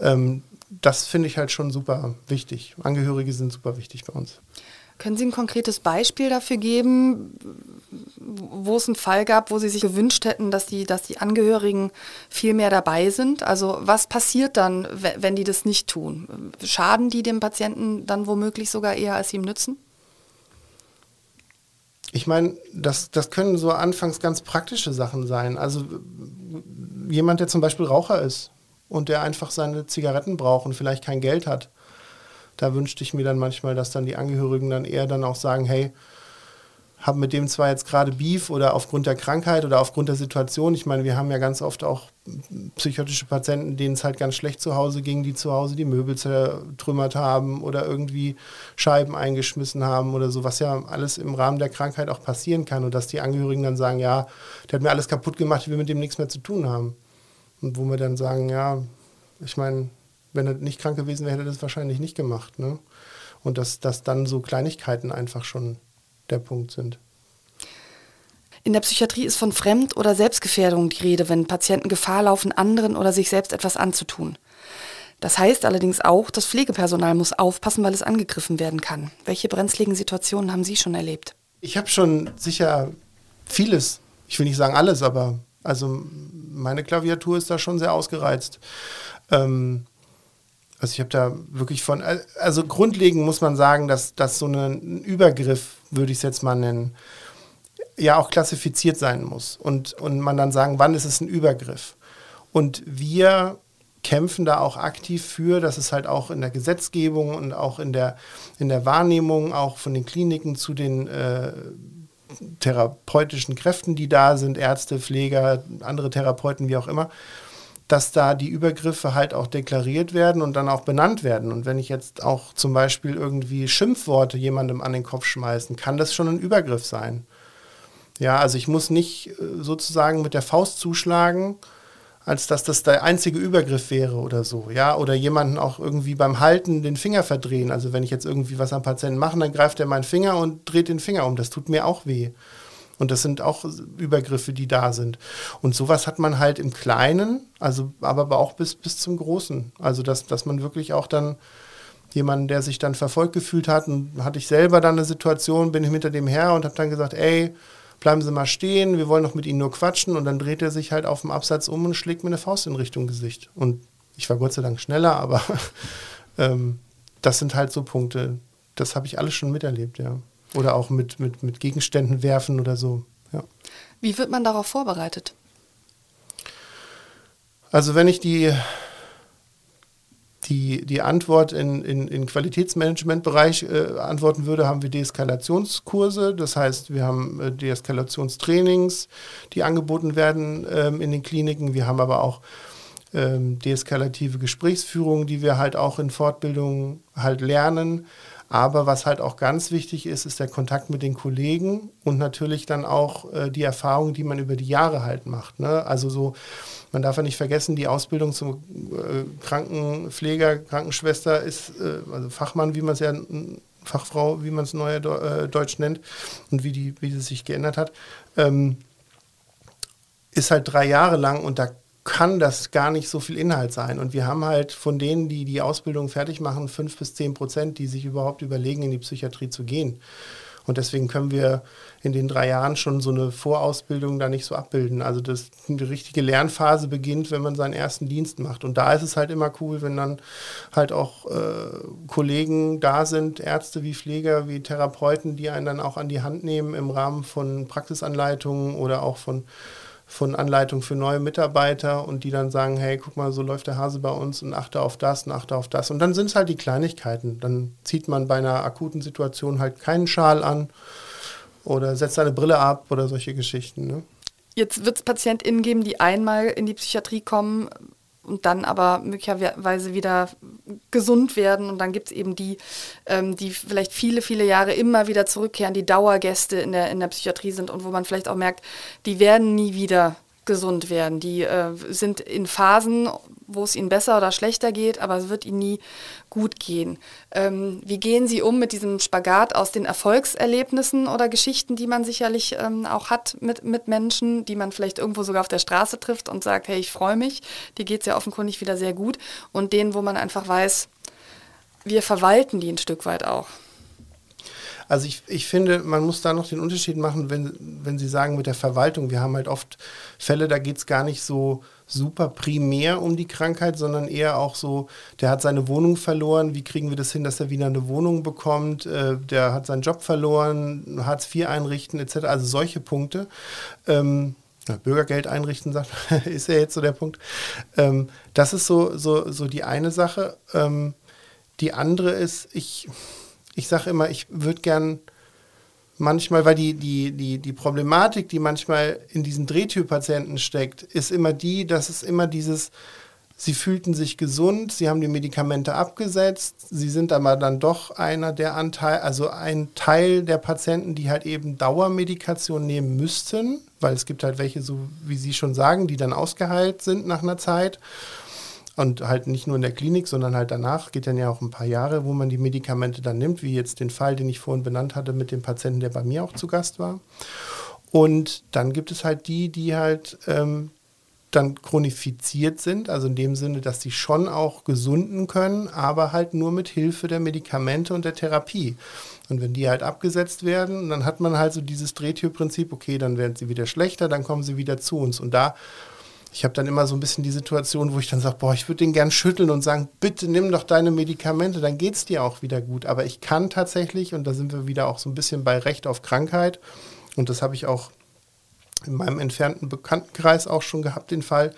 ähm, das finde ich halt schon super wichtig. Angehörige sind super wichtig bei uns. Können Sie ein konkretes Beispiel dafür geben, wo es einen Fall gab, wo Sie sich gewünscht hätten, dass die, dass die Angehörigen viel mehr dabei sind? Also was passiert dann, wenn die das nicht tun? Schaden die dem Patienten dann womöglich sogar eher, als sie ihm nützen? Ich meine, das, das können so anfangs ganz praktische Sachen sein. Also jemand, der zum Beispiel Raucher ist und der einfach seine Zigaretten braucht und vielleicht kein Geld hat, da wünschte ich mir dann manchmal, dass dann die Angehörigen dann eher dann auch sagen, hey, habe mit dem zwar jetzt gerade Beef oder aufgrund der Krankheit oder aufgrund der Situation. Ich meine, wir haben ja ganz oft auch psychotische Patienten, denen es halt ganz schlecht zu Hause ging, die zu Hause die Möbel zertrümmert haben oder irgendwie Scheiben eingeschmissen haben oder so, was ja alles im Rahmen der Krankheit auch passieren kann. Und dass die Angehörigen dann sagen, ja, der hat mir alles kaputt gemacht, ich will mit dem nichts mehr zu tun haben. Und wo wir dann sagen, ja, ich meine, wenn er nicht krank gewesen wäre, hätte er das wahrscheinlich nicht gemacht. Ne? Und dass, dass dann so Kleinigkeiten einfach schon der Punkt sind. In der Psychiatrie ist von Fremd- oder Selbstgefährdung die Rede, wenn Patienten Gefahr laufen, anderen oder sich selbst etwas anzutun. Das heißt allerdings auch, das Pflegepersonal muss aufpassen, weil es angegriffen werden kann. Welche brenzligen Situationen haben Sie schon erlebt? Ich habe schon sicher vieles, ich will nicht sagen alles, aber also meine Klaviatur ist da schon sehr ausgereizt. Ähm, also ich habe da wirklich von, also grundlegend muss man sagen, dass, dass so ein Übergriff, würde ich es jetzt mal nennen, ja auch klassifiziert sein muss. Und, und man dann sagen, wann ist es ein Übergriff? Und wir kämpfen da auch aktiv für, dass es halt auch in der Gesetzgebung und auch in der, in der Wahrnehmung auch von den Kliniken zu den äh, therapeutischen Kräften, die da sind, Ärzte, Pfleger, andere Therapeuten, wie auch immer, dass da die Übergriffe halt auch deklariert werden und dann auch benannt werden. Und wenn ich jetzt auch zum Beispiel irgendwie Schimpfworte jemandem an den Kopf schmeißen, kann das schon ein Übergriff sein. Ja, also ich muss nicht äh, sozusagen mit der Faust zuschlagen, als dass das der einzige Übergriff wäre oder so. Ja, oder jemanden auch irgendwie beim Halten den Finger verdrehen. Also wenn ich jetzt irgendwie was am Patienten mache, dann greift er meinen Finger und dreht den Finger um. Das tut mir auch weh. Und das sind auch Übergriffe, die da sind. Und sowas hat man halt im Kleinen, also aber auch bis, bis zum Großen. Also dass, dass man wirklich auch dann jemanden, der sich dann verfolgt gefühlt hat, und hatte ich selber dann eine Situation, bin ich hinter dem her und habe dann gesagt, ey, bleiben Sie mal stehen, wir wollen noch mit Ihnen nur quatschen. Und dann dreht er sich halt auf dem Absatz um und schlägt mir eine Faust in Richtung Gesicht. Und ich war Gott sei Dank schneller, aber ähm, das sind halt so Punkte, das habe ich alles schon miterlebt, ja. Oder auch mit, mit, mit Gegenständen werfen oder so. Ja. Wie wird man darauf vorbereitet? Also wenn ich die, die, die Antwort in, in, in Qualitätsmanagementbereich äh, antworten würde, haben wir Deeskalationskurse. Das heißt, wir haben äh, Deeskalationstrainings, die angeboten werden ähm, in den Kliniken. Wir haben aber auch ähm, deeskalative Gesprächsführung, die wir halt auch in Fortbildungen halt lernen. Aber was halt auch ganz wichtig ist, ist der Kontakt mit den Kollegen und natürlich dann auch äh, die Erfahrung, die man über die Jahre halt macht. Ne? Also so, man darf ja nicht vergessen, die Ausbildung zum äh, Krankenpfleger, Krankenschwester ist, äh, also Fachmann, wie man es ja, Fachfrau, wie man es neuer äh, Deutsch nennt und wie die, wie es sich geändert hat, ähm, ist halt drei Jahre lang und da kann das gar nicht so viel Inhalt sein. Und wir haben halt von denen, die die Ausbildung fertig machen, fünf bis zehn Prozent, die sich überhaupt überlegen, in die Psychiatrie zu gehen. Und deswegen können wir in den drei Jahren schon so eine Vorausbildung da nicht so abbilden. Also das, die richtige Lernphase beginnt, wenn man seinen ersten Dienst macht. Und da ist es halt immer cool, wenn dann halt auch äh, Kollegen da sind, Ärzte wie Pfleger, wie Therapeuten, die einen dann auch an die Hand nehmen im Rahmen von Praxisanleitungen oder auch von von Anleitung für neue Mitarbeiter und die dann sagen, hey, guck mal, so läuft der Hase bei uns und achte auf das und achte auf das. Und dann sind es halt die Kleinigkeiten. Dann zieht man bei einer akuten Situation halt keinen Schal an oder setzt seine Brille ab oder solche Geschichten. Ne? Jetzt wird es PatientInnen geben, die einmal in die Psychiatrie kommen, und dann aber möglicherweise wieder gesund werden. Und dann gibt es eben die, ähm, die vielleicht viele, viele Jahre immer wieder zurückkehren, die Dauergäste in der, in der Psychiatrie sind und wo man vielleicht auch merkt, die werden nie wieder gesund werden. Die äh, sind in Phasen, wo es ihnen besser oder schlechter geht, aber es wird ihnen nie gut gehen. Ähm, wie gehen Sie um mit diesem Spagat aus den Erfolgserlebnissen oder Geschichten, die man sicherlich ähm, auch hat mit, mit Menschen, die man vielleicht irgendwo sogar auf der Straße trifft und sagt, hey, ich freue mich, dir geht es ja offenkundig wieder sehr gut, und denen, wo man einfach weiß, wir verwalten die ein Stück weit auch. Also ich, ich finde, man muss da noch den Unterschied machen, wenn, wenn Sie sagen mit der Verwaltung, wir haben halt oft Fälle, da geht es gar nicht so super primär um die Krankheit, sondern eher auch so, der hat seine Wohnung verloren, wie kriegen wir das hin, dass er wieder eine Wohnung bekommt, äh, der hat seinen Job verloren, Hartz IV einrichten etc., also solche Punkte. Ähm, Bürgergeld einrichten, sagt, ist ja jetzt so der Punkt. Ähm, das ist so, so, so die eine Sache. Ähm, die andere ist, ich ich sage immer, ich würde gern manchmal, weil die, die, die, die Problematik, die manchmal in diesen Drehtürpatienten steckt, ist immer die, dass es immer dieses, sie fühlten sich gesund, sie haben die Medikamente abgesetzt, sie sind aber dann doch einer der Anteil, also ein Teil der Patienten, die halt eben Dauermedikation nehmen müssten, weil es gibt halt welche, so wie Sie schon sagen, die dann ausgeheilt sind nach einer Zeit. Und halt nicht nur in der Klinik, sondern halt danach, geht dann ja auch ein paar Jahre, wo man die Medikamente dann nimmt, wie jetzt den Fall, den ich vorhin benannt hatte mit dem Patienten, der bei mir auch zu Gast war. Und dann gibt es halt die, die halt ähm, dann chronifiziert sind, also in dem Sinne, dass sie schon auch gesunden können, aber halt nur mit Hilfe der Medikamente und der Therapie. Und wenn die halt abgesetzt werden, dann hat man halt so dieses Drehtürprinzip, okay, dann werden sie wieder schlechter, dann kommen sie wieder zu uns. Und da ich habe dann immer so ein bisschen die Situation, wo ich dann sage, boah, ich würde den gern schütteln und sagen, bitte nimm doch deine Medikamente, dann geht es dir auch wieder gut. Aber ich kann tatsächlich, und da sind wir wieder auch so ein bisschen bei Recht auf Krankheit, und das habe ich auch in meinem entfernten Bekanntenkreis auch schon gehabt, den Fall,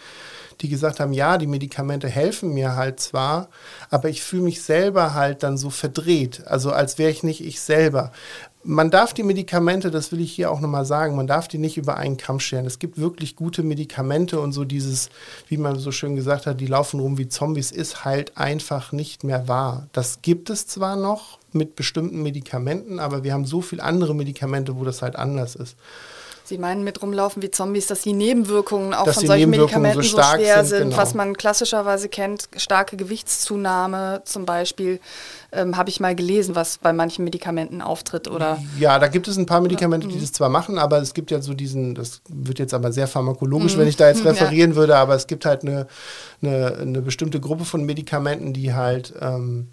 die gesagt haben, ja, die Medikamente helfen mir halt zwar, aber ich fühle mich selber halt dann so verdreht, also als wäre ich nicht ich selber. Man darf die Medikamente, das will ich hier auch nochmal sagen, man darf die nicht über einen Kamm scheren. Es gibt wirklich gute Medikamente und so dieses, wie man so schön gesagt hat, die laufen rum wie Zombies, ist halt einfach nicht mehr wahr. Das gibt es zwar noch mit bestimmten Medikamenten, aber wir haben so viele andere Medikamente, wo das halt anders ist. Sie meinen mit rumlaufen wie Zombies, dass die Nebenwirkungen auch dass von solchen Medikamenten so, so schwer sind, sind genau. was man klassischerweise kennt, starke Gewichtszunahme zum Beispiel, ähm, habe ich mal gelesen, was bei manchen Medikamenten auftritt oder. Ja, da gibt es ein paar Medikamente, die mhm. das zwar machen, aber es gibt ja so diesen, das wird jetzt aber sehr pharmakologisch, mhm. wenn ich da jetzt referieren ja. würde, aber es gibt halt eine, eine, eine, bestimmte Gruppe von Medikamenten, die halt ähm,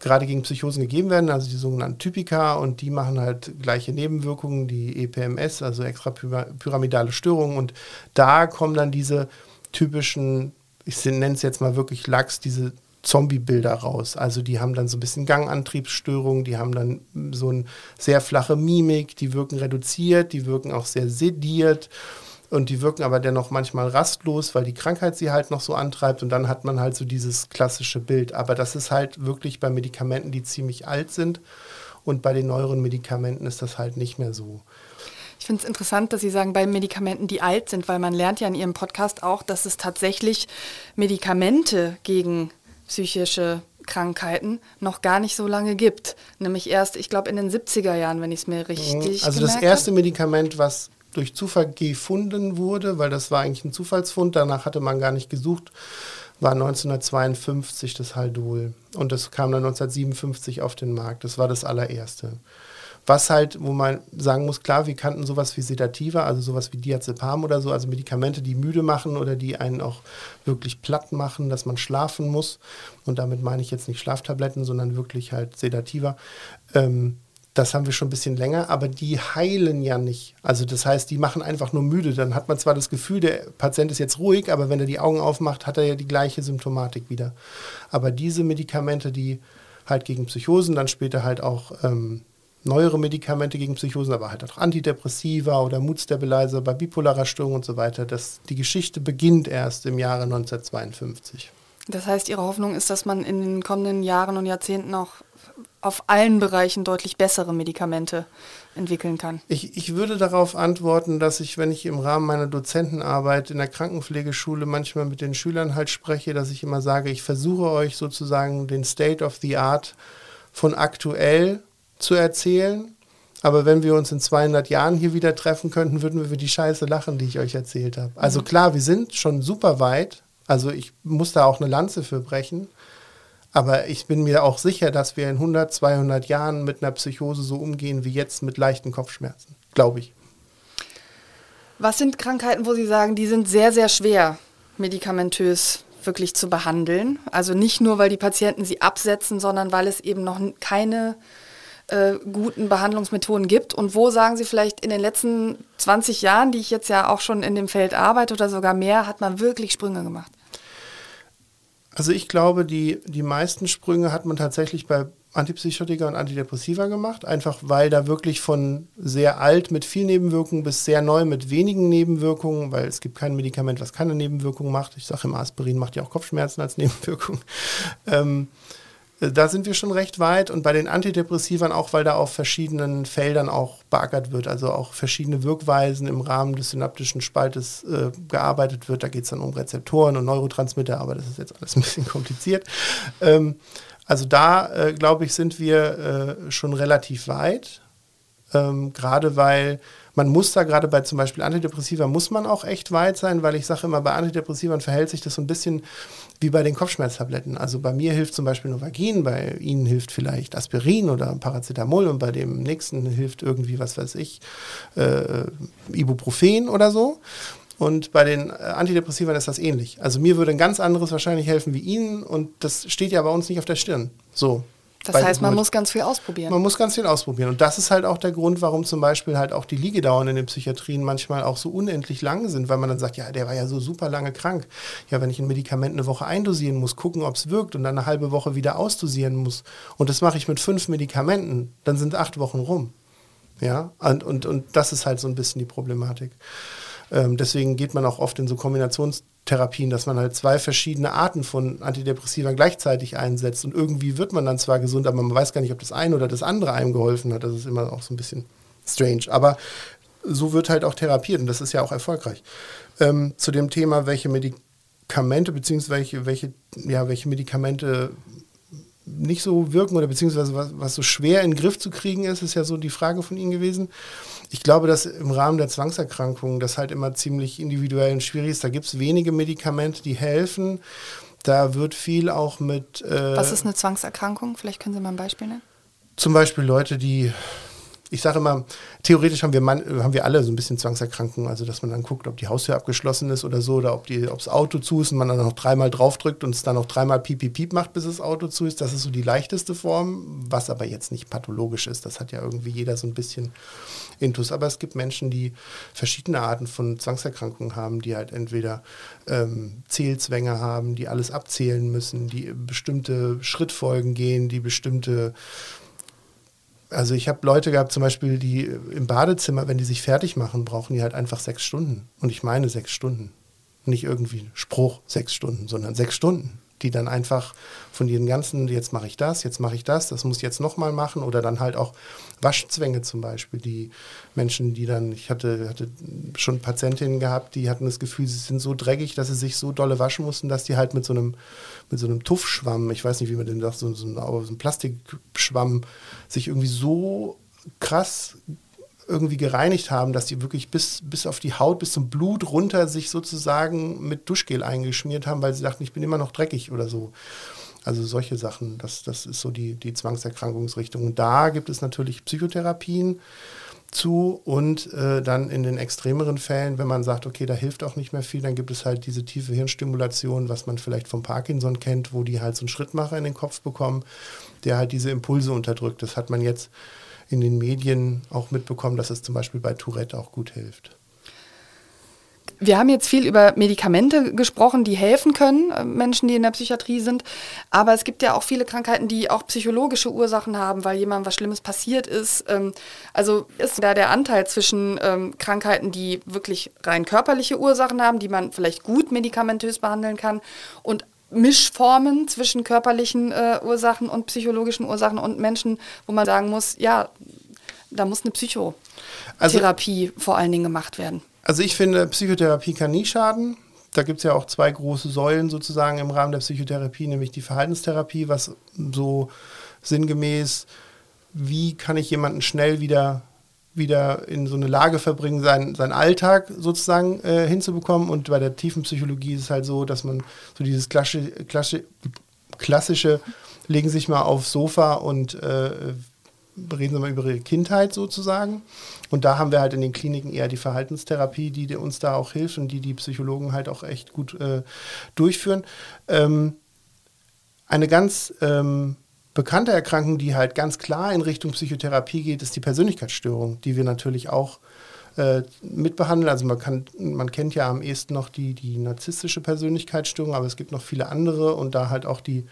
gerade gegen Psychosen gegeben werden, also die sogenannten Typika, und die machen halt gleiche Nebenwirkungen, die EPMS, also extrapyramidale Störungen. Und da kommen dann diese typischen, ich nenne es jetzt mal wirklich Lachs, diese Zombie-Bilder raus. Also die haben dann so ein bisschen Gangantriebsstörungen, die haben dann so eine sehr flache Mimik, die wirken reduziert, die wirken auch sehr sediert und die wirken aber dennoch manchmal rastlos, weil die Krankheit sie halt noch so antreibt und dann hat man halt so dieses klassische Bild. Aber das ist halt wirklich bei Medikamenten, die ziemlich alt sind und bei den neueren Medikamenten ist das halt nicht mehr so. Ich finde es interessant, dass Sie sagen, bei Medikamenten, die alt sind, weil man lernt ja in Ihrem Podcast auch, dass es tatsächlich Medikamente gegen psychische Krankheiten noch gar nicht so lange gibt. Nämlich erst, ich glaube, in den 70er Jahren, wenn ich es mir richtig Also das erste Medikament, was durch Zufall gefunden wurde, weil das war eigentlich ein Zufallsfund, danach hatte man gar nicht gesucht, war 1952 das Haldol. Und das kam dann 1957 auf den Markt. Das war das allererste. Was halt, wo man sagen muss, klar, wir kannten sowas wie Sedativa, also sowas wie Diazepam oder so, also Medikamente, die müde machen oder die einen auch wirklich platt machen, dass man schlafen muss. Und damit meine ich jetzt nicht Schlaftabletten, sondern wirklich halt Sedativa. Ähm, das haben wir schon ein bisschen länger, aber die heilen ja nicht. Also das heißt, die machen einfach nur müde. Dann hat man zwar das Gefühl, der Patient ist jetzt ruhig, aber wenn er die Augen aufmacht, hat er ja die gleiche Symptomatik wieder. Aber diese Medikamente, die halt gegen Psychosen, dann später halt auch ähm, neuere Medikamente gegen Psychosen, aber halt auch Antidepressiva oder Moodstabilizer bei bipolarer Störung und so weiter, das, die Geschichte beginnt erst im Jahre 1952. Das heißt, Ihre Hoffnung ist, dass man in den kommenden Jahren und Jahrzehnten auch auf allen Bereichen deutlich bessere Medikamente entwickeln kann? Ich, ich würde darauf antworten, dass ich, wenn ich im Rahmen meiner Dozentenarbeit in der Krankenpflegeschule manchmal mit den Schülern halt spreche, dass ich immer sage, ich versuche euch sozusagen den State of the Art von aktuell zu erzählen. Aber wenn wir uns in 200 Jahren hier wieder treffen könnten, würden wir über die Scheiße lachen, die ich euch erzählt habe. Also mhm. klar, wir sind schon super weit. Also ich muss da auch eine Lanze für brechen. Aber ich bin mir auch sicher, dass wir in 100, 200 Jahren mit einer Psychose so umgehen wie jetzt mit leichten Kopfschmerzen. Glaube ich. Was sind Krankheiten, wo Sie sagen, die sind sehr, sehr schwer medikamentös wirklich zu behandeln? Also nicht nur, weil die Patienten sie absetzen, sondern weil es eben noch keine äh, guten Behandlungsmethoden gibt. Und wo sagen Sie vielleicht in den letzten 20 Jahren, die ich jetzt ja auch schon in dem Feld arbeite oder sogar mehr, hat man wirklich Sprünge gemacht? Also ich glaube, die, die meisten Sprünge hat man tatsächlich bei Antipsychotika und Antidepressiva gemacht, einfach weil da wirklich von sehr alt mit viel Nebenwirkungen bis sehr neu mit wenigen Nebenwirkungen, weil es gibt kein Medikament, was keine Nebenwirkungen macht. Ich sage immer, Aspirin macht ja auch Kopfschmerzen als Nebenwirkung. Ähm, da sind wir schon recht weit und bei den Antidepressivern auch, weil da auf verschiedenen Feldern auch beackert wird, also auch verschiedene Wirkweisen im Rahmen des synaptischen Spaltes äh, gearbeitet wird. Da geht es dann um Rezeptoren und Neurotransmitter, aber das ist jetzt alles ein bisschen kompliziert. Ähm, also da, äh, glaube ich, sind wir äh, schon relativ weit, ähm, gerade weil man muss da gerade bei zum Beispiel Antidepressiva muss man auch echt weit sein, weil ich sage immer, bei Antidepressivern verhält sich das so ein bisschen wie bei den Kopfschmerztabletten. Also bei mir hilft zum Beispiel Novagin, bei Ihnen hilft vielleicht Aspirin oder Paracetamol und bei dem nächsten hilft irgendwie, was weiß ich, äh, Ibuprofen oder so. Und bei den äh, Antidepressivern ist das ähnlich. Also mir würde ein ganz anderes wahrscheinlich helfen wie Ihnen und das steht ja bei uns nicht auf der Stirn. So. Das heißt, man muss ganz viel ausprobieren. Man muss ganz viel ausprobieren. Und das ist halt auch der Grund, warum zum Beispiel halt auch die Liegedauern in den Psychiatrien manchmal auch so unendlich lang sind, weil man dann sagt, ja, der war ja so super lange krank. Ja, wenn ich ein Medikament eine Woche eindosieren muss, gucken, ob es wirkt und dann eine halbe Woche wieder ausdosieren muss. Und das mache ich mit fünf Medikamenten, dann sind acht Wochen rum. Ja, und, und, und das ist halt so ein bisschen die Problematik. Ähm, deswegen geht man auch oft in so Kombinationstherapien, dass man halt zwei verschiedene Arten von Antidepressiva gleichzeitig einsetzt und irgendwie wird man dann zwar gesund, aber man weiß gar nicht, ob das eine oder das andere einem geholfen hat. Das ist immer auch so ein bisschen strange. Aber so wird halt auch therapiert und das ist ja auch erfolgreich. Ähm, zu dem Thema, welche Medikamente beziehungsweise welche, welche, ja, welche Medikamente nicht so wirken oder beziehungsweise was, was so schwer in den Griff zu kriegen ist, ist ja so die Frage von Ihnen gewesen. Ich glaube, dass im Rahmen der Zwangserkrankungen das halt immer ziemlich individuell und schwierig ist. Da gibt es wenige Medikamente, die helfen. Da wird viel auch mit. Äh, was ist eine Zwangserkrankung? Vielleicht können Sie mal ein Beispiel nennen. Zum Beispiel Leute, die ich sage immer, theoretisch haben wir, man, haben wir alle so ein bisschen Zwangserkrankungen, also dass man dann guckt, ob die Haustür abgeschlossen ist oder so, oder ob, das Auto zu ist und man dann noch dreimal draufdrückt und es dann noch dreimal piep, piep, piep macht, bis das Auto zu ist. Das ist so die leichteste Form, was aber jetzt nicht pathologisch ist. Das hat ja irgendwie jeder so ein bisschen Intus. Aber es gibt Menschen, die verschiedene Arten von Zwangserkrankungen haben, die halt entweder ähm, Zählzwänge haben, die alles abzählen müssen, die bestimmte Schrittfolgen gehen, die bestimmte also ich habe Leute gehabt, zum Beispiel, die im Badezimmer, wenn die sich fertig machen, brauchen die halt einfach sechs Stunden. Und ich meine sechs Stunden. Nicht irgendwie Spruch sechs Stunden, sondern sechs Stunden die dann einfach von ihren ganzen, jetzt mache ich das, jetzt mache ich das, das muss ich jetzt nochmal machen oder dann halt auch Waschzwänge zum Beispiel. Die Menschen, die dann, ich hatte, hatte schon Patientinnen gehabt, die hatten das Gefühl, sie sind so dreckig, dass sie sich so dolle waschen mussten, dass die halt mit so einem, mit so einem Tuffschwamm, ich weiß nicht, wie man den sagt, so, so, so ein Plastikschwamm, sich irgendwie so krass irgendwie gereinigt haben, dass die wirklich bis, bis auf die Haut, bis zum Blut runter sich sozusagen mit Duschgel eingeschmiert haben, weil sie dachten, ich bin immer noch dreckig oder so. Also solche Sachen, das, das ist so die, die Zwangserkrankungsrichtung. Und da gibt es natürlich Psychotherapien zu und äh, dann in den extremeren Fällen, wenn man sagt, okay, da hilft auch nicht mehr viel, dann gibt es halt diese tiefe Hirnstimulation, was man vielleicht vom Parkinson kennt, wo die halt so einen Schrittmacher in den Kopf bekommen, der halt diese Impulse unterdrückt. Das hat man jetzt in den Medien auch mitbekommen, dass es zum Beispiel bei Tourette auch gut hilft. Wir haben jetzt viel über Medikamente gesprochen, die helfen können, äh, Menschen, die in der Psychiatrie sind. Aber es gibt ja auch viele Krankheiten, die auch psychologische Ursachen haben, weil jemandem was Schlimmes passiert ist. Ähm, also ist da der Anteil zwischen ähm, Krankheiten, die wirklich rein körperliche Ursachen haben, die man vielleicht gut medikamentös behandeln kann, und Mischformen zwischen körperlichen äh, Ursachen und psychologischen Ursachen und Menschen, wo man sagen muss, ja, da muss eine Psychotherapie also, vor allen Dingen gemacht werden. Also ich finde, Psychotherapie kann nie schaden. Da gibt es ja auch zwei große Säulen sozusagen im Rahmen der Psychotherapie, nämlich die Verhaltenstherapie, was so sinngemäß, wie kann ich jemanden schnell wieder wieder in so eine Lage verbringen, seinen, seinen Alltag sozusagen äh, hinzubekommen. Und bei der tiefen Psychologie ist es halt so, dass man so dieses klassische, klassische, legen sich mal aufs Sofa und äh, reden Sie mal über Ihre Kindheit sozusagen. Und da haben wir halt in den Kliniken eher die Verhaltenstherapie, die uns da auch hilft und die die Psychologen halt auch echt gut äh, durchführen. Ähm, eine ganz ähm, bekannte Erkrankung, die halt ganz klar in Richtung Psychotherapie geht, ist die Persönlichkeitsstörung, die wir natürlich auch äh, mitbehandeln. Also man, kann, man kennt ja am ehesten noch die, die narzisstische Persönlichkeitsstörung, aber es gibt noch viele andere und da halt auch die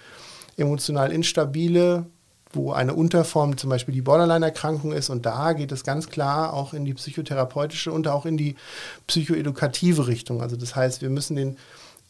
emotional instabile, wo eine Unterform zum Beispiel die Borderline-Erkrankung ist und da geht es ganz klar auch in die psychotherapeutische und auch in die psychoedukative Richtung. Also das heißt, wir müssen den,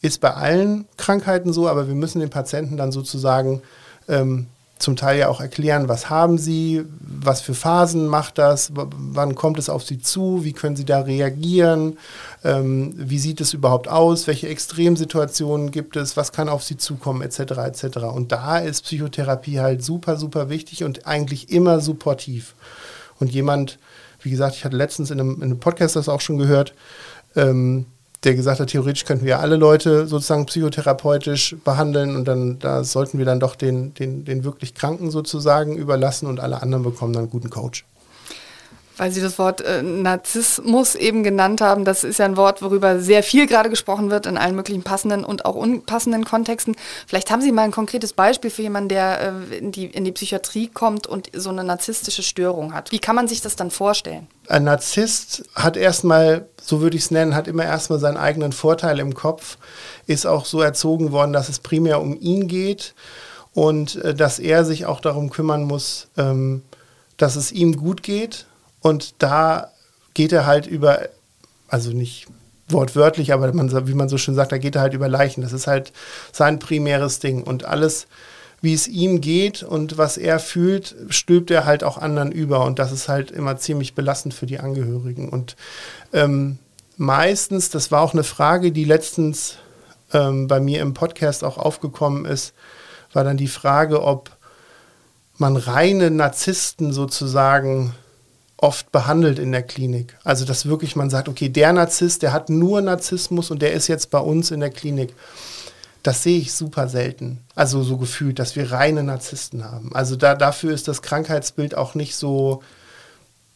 ist bei allen Krankheiten so, aber wir müssen den Patienten dann sozusagen ähm, zum Teil ja auch erklären, was haben Sie, was für Phasen macht das, wann kommt es auf Sie zu, wie können Sie da reagieren, ähm, wie sieht es überhaupt aus, welche Extremsituationen gibt es, was kann auf Sie zukommen, etc. etc. Und da ist Psychotherapie halt super, super wichtig und eigentlich immer supportiv. Und jemand, wie gesagt, ich hatte letztens in einem, in einem Podcast das auch schon gehört, ähm, der gesagt hat, theoretisch könnten wir alle Leute sozusagen psychotherapeutisch behandeln und dann da sollten wir dann doch den, den, den wirklich Kranken sozusagen überlassen und alle anderen bekommen dann einen guten Coach weil Sie das Wort äh, Narzissmus eben genannt haben. Das ist ja ein Wort, worüber sehr viel gerade gesprochen wird in allen möglichen passenden und auch unpassenden Kontexten. Vielleicht haben Sie mal ein konkretes Beispiel für jemanden, der äh, in, die, in die Psychiatrie kommt und so eine narzisstische Störung hat. Wie kann man sich das dann vorstellen? Ein Narzisst hat erstmal, so würde ich es nennen, hat immer erstmal seinen eigenen Vorteil im Kopf, ist auch so erzogen worden, dass es primär um ihn geht und äh, dass er sich auch darum kümmern muss, ähm, dass es ihm gut geht und da geht er halt über also nicht wortwörtlich, aber man, wie man so schön sagt, da geht er halt über Leichen. Das ist halt sein primäres Ding. Und alles, wie es ihm geht und was er fühlt, stülpt er halt auch anderen über. Und das ist halt immer ziemlich belastend für die Angehörigen. Und ähm, meistens, das war auch eine Frage, die letztens ähm, bei mir im Podcast auch aufgekommen ist, war dann die Frage, ob man reine Narzissten sozusagen oft behandelt in der Klinik. Also dass wirklich man sagt, okay, der Narzisst, der hat nur Narzissmus und der ist jetzt bei uns in der Klinik. Das sehe ich super selten. Also so gefühlt, dass wir reine Narzissten haben. Also da, dafür ist das Krankheitsbild auch nicht so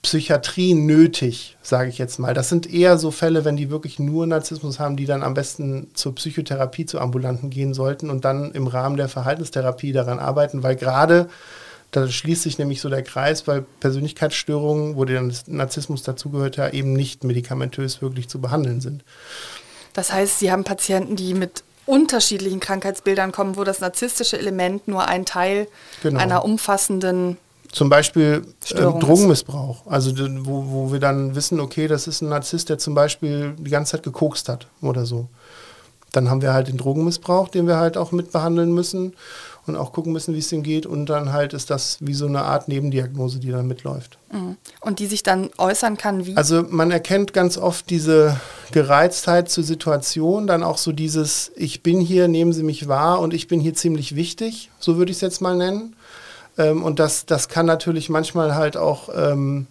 Psychiatrie nötig, sage ich jetzt mal. Das sind eher so Fälle, wenn die wirklich nur Narzissmus haben, die dann am besten zur Psychotherapie, zu Ambulanten gehen sollten und dann im Rahmen der Verhaltenstherapie daran arbeiten, weil gerade da schließt sich nämlich so der Kreis, weil Persönlichkeitsstörungen, wo der Narzissmus dazugehört, ja eben nicht medikamentös wirklich zu behandeln sind. Das heißt, Sie haben Patienten, die mit unterschiedlichen Krankheitsbildern kommen, wo das narzisstische Element nur ein Teil genau. einer umfassenden zum Beispiel äh, Drogenmissbrauch, also wo, wo wir dann wissen, okay, das ist ein Narzisst, der zum Beispiel die ganze Zeit gekokst hat oder so. Dann haben wir halt den Drogenmissbrauch, den wir halt auch mitbehandeln müssen und auch gucken müssen, wie es ihm geht. Und dann halt ist das wie so eine Art Nebendiagnose, die dann mitläuft. Mhm. Und die sich dann äußern kann wie? Also man erkennt ganz oft diese Gereiztheit zur Situation, dann auch so dieses, ich bin hier, nehmen Sie mich wahr und ich bin hier ziemlich wichtig, so würde ich es jetzt mal nennen. Ähm, und das, das kann natürlich manchmal halt auch ähm,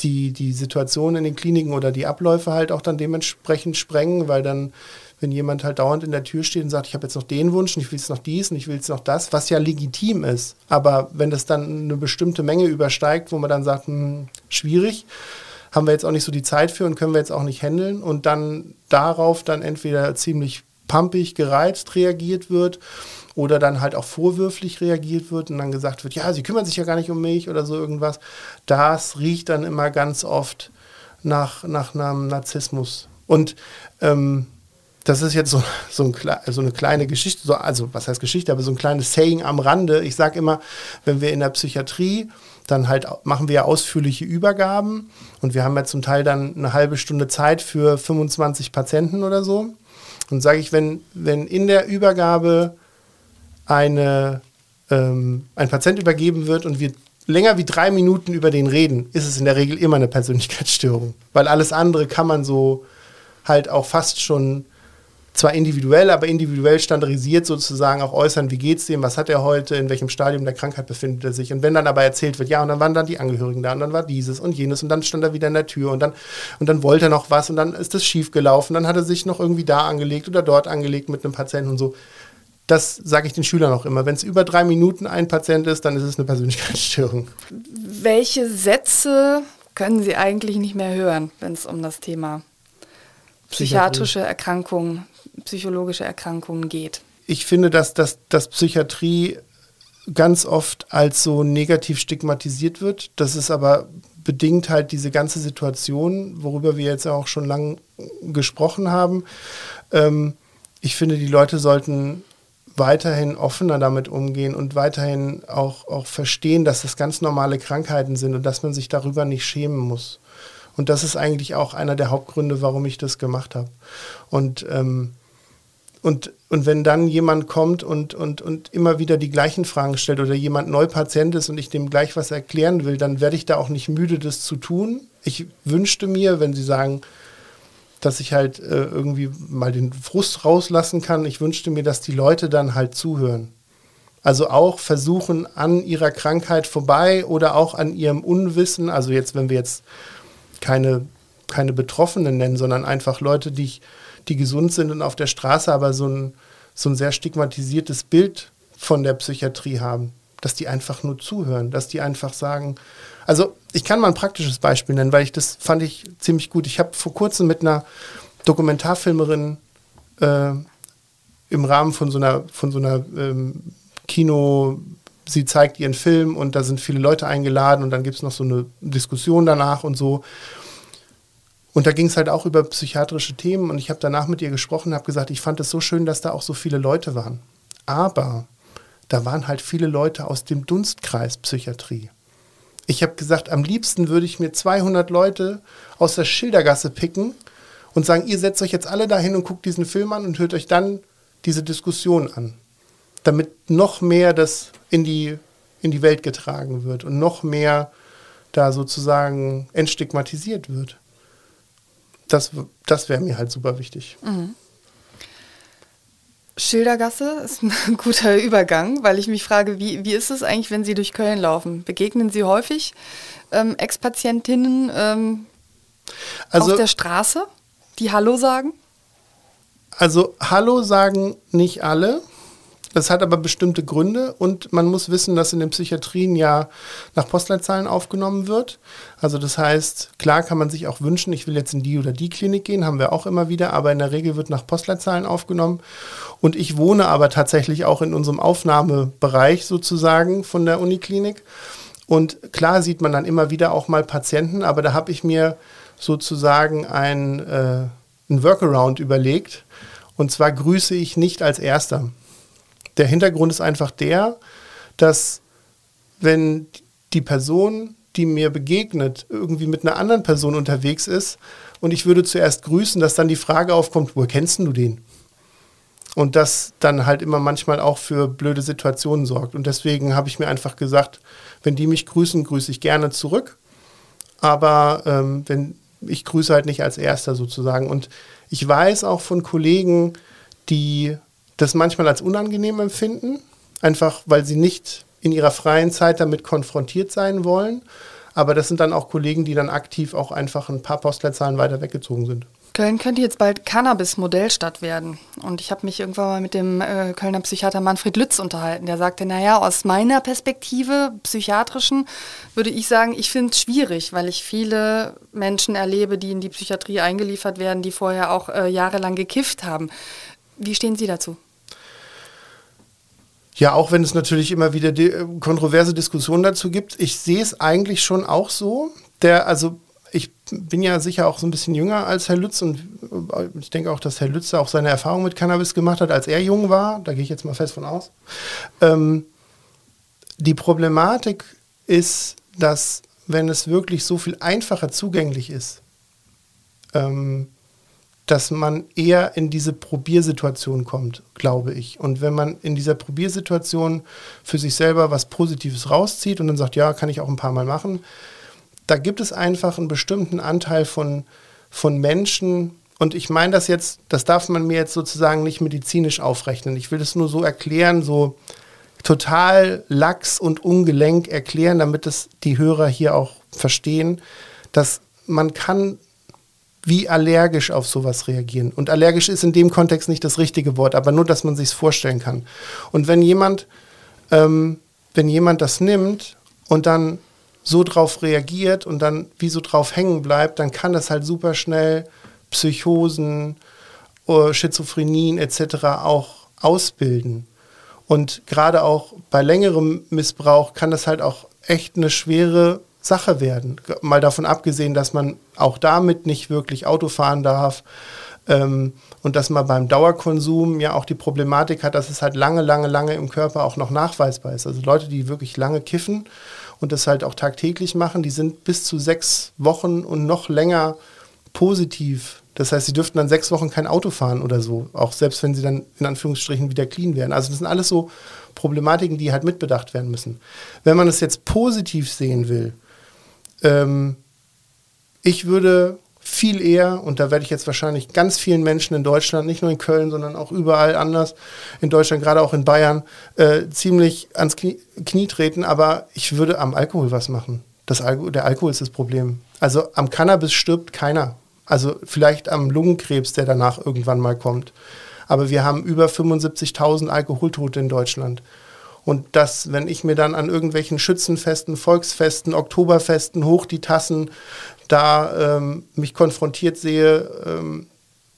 die, die Situation in den Kliniken oder die Abläufe halt auch dann dementsprechend sprengen, weil dann wenn jemand halt dauernd in der Tür steht und sagt, ich habe jetzt noch den Wunsch und ich will jetzt noch dies und ich will jetzt noch das, was ja legitim ist. Aber wenn das dann eine bestimmte Menge übersteigt, wo man dann sagt, hm, schwierig, haben wir jetzt auch nicht so die Zeit für und können wir jetzt auch nicht handeln und dann darauf dann entweder ziemlich pumpig, gereizt reagiert wird oder dann halt auch vorwürflich reagiert wird und dann gesagt wird, ja, sie kümmern sich ja gar nicht um mich oder so irgendwas. Das riecht dann immer ganz oft nach, nach einem Narzissmus. Und ähm, das ist jetzt so, so, ein, so, eine kleine Geschichte, so, also was heißt Geschichte, aber so ein kleines Saying am Rande. Ich sage immer, wenn wir in der Psychiatrie, dann halt machen wir ja ausführliche Übergaben und wir haben ja zum Teil dann eine halbe Stunde Zeit für 25 Patienten oder so. Und sage ich, wenn, wenn in der Übergabe eine, ähm, ein Patient übergeben wird und wir länger wie drei Minuten über den reden, ist es in der Regel immer eine Persönlichkeitsstörung. Weil alles andere kann man so halt auch fast schon zwar individuell, aber individuell standardisiert sozusagen auch äußern, wie geht es dem, was hat er heute, in welchem Stadium der Krankheit befindet er sich. Und wenn dann aber erzählt wird, ja, und dann waren dann die Angehörigen da und dann war dieses und jenes und dann stand er wieder in der Tür und dann, und dann wollte er noch was und dann ist das schief gelaufen, dann hat er sich noch irgendwie da angelegt oder dort angelegt mit einem Patienten und so. Das sage ich den Schülern auch immer. Wenn es über drei Minuten ein Patient ist, dann ist es eine Persönlichkeitsstörung. Welche Sätze können Sie eigentlich nicht mehr hören, wenn es um das Thema psychiatrische Erkrankungen psychologische Erkrankungen geht? Ich finde, dass, dass, dass Psychiatrie ganz oft als so negativ stigmatisiert wird. Das ist aber bedingt halt diese ganze Situation, worüber wir jetzt auch schon lange gesprochen haben. Ähm, ich finde, die Leute sollten weiterhin offener damit umgehen und weiterhin auch, auch verstehen, dass das ganz normale Krankheiten sind und dass man sich darüber nicht schämen muss. Und das ist eigentlich auch einer der Hauptgründe, warum ich das gemacht habe. Und ähm, und, und wenn dann jemand kommt und, und, und immer wieder die gleichen Fragen stellt oder jemand neu Patient ist und ich dem gleich was erklären will, dann werde ich da auch nicht müde, das zu tun. Ich wünschte mir, wenn Sie sagen, dass ich halt äh, irgendwie mal den Frust rauslassen kann, ich wünschte mir, dass die Leute dann halt zuhören. Also auch versuchen, an ihrer Krankheit vorbei oder auch an ihrem Unwissen, also jetzt, wenn wir jetzt keine, keine Betroffenen nennen, sondern einfach Leute, die ich die gesund sind und auf der Straße aber so ein, so ein sehr stigmatisiertes Bild von der Psychiatrie haben. Dass die einfach nur zuhören, dass die einfach sagen, also ich kann mal ein praktisches Beispiel nennen, weil ich das fand ich ziemlich gut. Ich habe vor kurzem mit einer Dokumentarfilmerin äh, im Rahmen von so einer, von so einer ähm, Kino, sie zeigt ihren Film und da sind viele Leute eingeladen und dann gibt es noch so eine Diskussion danach und so. Und da ging es halt auch über psychiatrische Themen und ich habe danach mit ihr gesprochen habe gesagt, ich fand es so schön, dass da auch so viele Leute waren. Aber da waren halt viele Leute aus dem Dunstkreis Psychiatrie. Ich habe gesagt, am liebsten würde ich mir 200 Leute aus der Schildergasse picken und sagen, ihr setzt euch jetzt alle dahin und guckt diesen Film an und hört euch dann diese Diskussion an, damit noch mehr das in die, in die Welt getragen wird und noch mehr da sozusagen entstigmatisiert wird. Das, das wäre mir halt super wichtig. Mhm. Schildergasse ist ein guter Übergang, weil ich mich frage, wie, wie ist es eigentlich, wenn Sie durch Köln laufen? Begegnen Sie häufig ähm, Ex-Patientinnen ähm, also, auf der Straße, die Hallo sagen? Also Hallo sagen nicht alle. Das hat aber bestimmte Gründe und man muss wissen, dass in den Psychiatrien ja nach Postleitzahlen aufgenommen wird. Also das heißt, klar kann man sich auch wünschen, ich will jetzt in die oder die Klinik gehen, haben wir auch immer wieder, aber in der Regel wird nach Postleitzahlen aufgenommen. Und ich wohne aber tatsächlich auch in unserem Aufnahmebereich sozusagen von der Uniklinik. Und klar sieht man dann immer wieder auch mal Patienten, aber da habe ich mir sozusagen ein, äh, ein Workaround überlegt. Und zwar grüße ich nicht als Erster. Der Hintergrund ist einfach der, dass wenn die Person, die mir begegnet, irgendwie mit einer anderen Person unterwegs ist und ich würde zuerst grüßen, dass dann die Frage aufkommt, woher kennst du den? Und das dann halt immer manchmal auch für blöde Situationen sorgt. Und deswegen habe ich mir einfach gesagt, wenn die mich grüßen, grüße ich gerne zurück. Aber ähm, wenn ich grüße halt nicht als Erster sozusagen. Und ich weiß auch von Kollegen, die das manchmal als unangenehm empfinden, einfach weil sie nicht in ihrer freien Zeit damit konfrontiert sein wollen. Aber das sind dann auch Kollegen, die dann aktiv auch einfach ein paar Postleitzahlen weiter weggezogen sind. Köln könnte jetzt bald Cannabis-Modellstadt werden. Und ich habe mich irgendwann mal mit dem äh, Kölner Psychiater Manfred Lütz unterhalten. Der sagte, naja, aus meiner Perspektive, psychiatrischen, würde ich sagen, ich finde es schwierig, weil ich viele Menschen erlebe, die in die Psychiatrie eingeliefert werden, die vorher auch äh, jahrelang gekifft haben. Wie stehen Sie dazu? Ja, auch wenn es natürlich immer wieder die, äh, kontroverse Diskussionen dazu gibt. Ich sehe es eigentlich schon auch so. Der, also ich bin ja sicher auch so ein bisschen jünger als Herr Lütz und äh, ich denke auch, dass Herr Lütz auch seine Erfahrung mit Cannabis gemacht hat, als er jung war. Da gehe ich jetzt mal fest von aus. Ähm, die Problematik ist, dass wenn es wirklich so viel einfacher zugänglich ist, ähm, dass man eher in diese Probiersituation kommt, glaube ich. Und wenn man in dieser Probiersituation für sich selber was Positives rauszieht und dann sagt, ja, kann ich auch ein paar Mal machen, da gibt es einfach einen bestimmten Anteil von, von Menschen, und ich meine das jetzt, das darf man mir jetzt sozusagen nicht medizinisch aufrechnen. Ich will es nur so erklären, so total lax und ungelenk erklären, damit es die Hörer hier auch verstehen, dass man kann wie allergisch auf sowas reagieren. Und allergisch ist in dem Kontext nicht das richtige Wort, aber nur, dass man sich es vorstellen kann. Und wenn jemand, ähm, wenn jemand das nimmt und dann so drauf reagiert und dann wie so drauf hängen bleibt, dann kann das halt super schnell Psychosen, äh, Schizophrenien etc. auch ausbilden. Und gerade auch bei längerem Missbrauch kann das halt auch echt eine schwere Sache werden. Mal davon abgesehen, dass man auch damit nicht wirklich Auto fahren darf. Ähm, und dass man beim Dauerkonsum ja auch die Problematik hat, dass es halt lange, lange, lange im Körper auch noch nachweisbar ist. Also Leute, die wirklich lange kiffen und das halt auch tagtäglich machen, die sind bis zu sechs Wochen und noch länger positiv. Das heißt, sie dürften dann sechs Wochen kein Auto fahren oder so, auch selbst wenn sie dann in Anführungsstrichen wieder clean werden. Also das sind alles so Problematiken, die halt mitbedacht werden müssen. Wenn man es jetzt positiv sehen will, ähm, ich würde viel eher, und da werde ich jetzt wahrscheinlich ganz vielen Menschen in Deutschland, nicht nur in Köln, sondern auch überall anders in Deutschland, gerade auch in Bayern, äh, ziemlich ans Knie, Knie, treten, aber ich würde am Alkohol was machen. Das Alko der Alkohol ist das Problem. Also am Cannabis stirbt keiner. Also vielleicht am Lungenkrebs, der danach irgendwann mal kommt. Aber wir haben über 75.000 Alkoholtote in Deutschland. Und das, wenn ich mir dann an irgendwelchen Schützenfesten, Volksfesten, Oktoberfesten hoch die Tassen da ähm, mich konfrontiert sehe, ähm,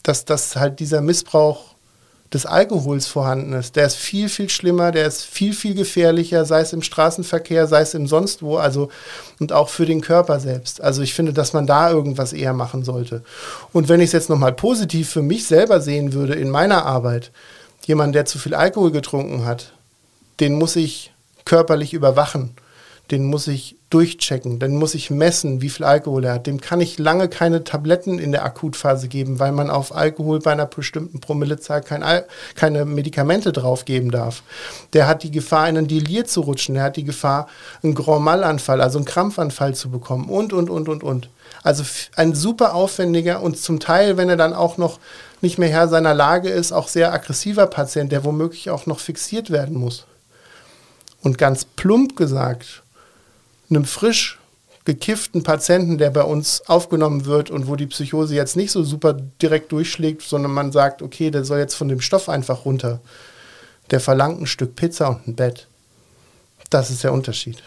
dass das halt dieser Missbrauch des Alkohols vorhanden ist. Der ist viel, viel schlimmer, der ist viel, viel gefährlicher, sei es im Straßenverkehr, sei es im sonst wo, also und auch für den Körper selbst. Also ich finde, dass man da irgendwas eher machen sollte. Und wenn ich es jetzt nochmal positiv für mich selber sehen würde in meiner Arbeit, jemand, der zu viel Alkohol getrunken hat, den muss ich körperlich überwachen. den muss ich durchchecken, dann muss ich messen, wie viel Alkohol er hat. Dem kann ich lange keine Tabletten in der Akutphase geben, weil man auf Alkohol bei einer bestimmten Promillezahl kein Al keine Medikamente draufgeben darf. Der hat die Gefahr, in einen Delir zu rutschen. Der hat die Gefahr, einen Grand Mal-Anfall, also einen Krampfanfall zu bekommen und, und, und, und, und. Also ein super aufwendiger und zum Teil, wenn er dann auch noch nicht mehr Herr seiner Lage ist, auch sehr aggressiver Patient, der womöglich auch noch fixiert werden muss. Und ganz plump gesagt, einem frisch gekifften Patienten, der bei uns aufgenommen wird und wo die Psychose jetzt nicht so super direkt durchschlägt, sondern man sagt, okay, der soll jetzt von dem Stoff einfach runter. Der verlangt ein Stück Pizza und ein Bett. Das ist der Unterschied.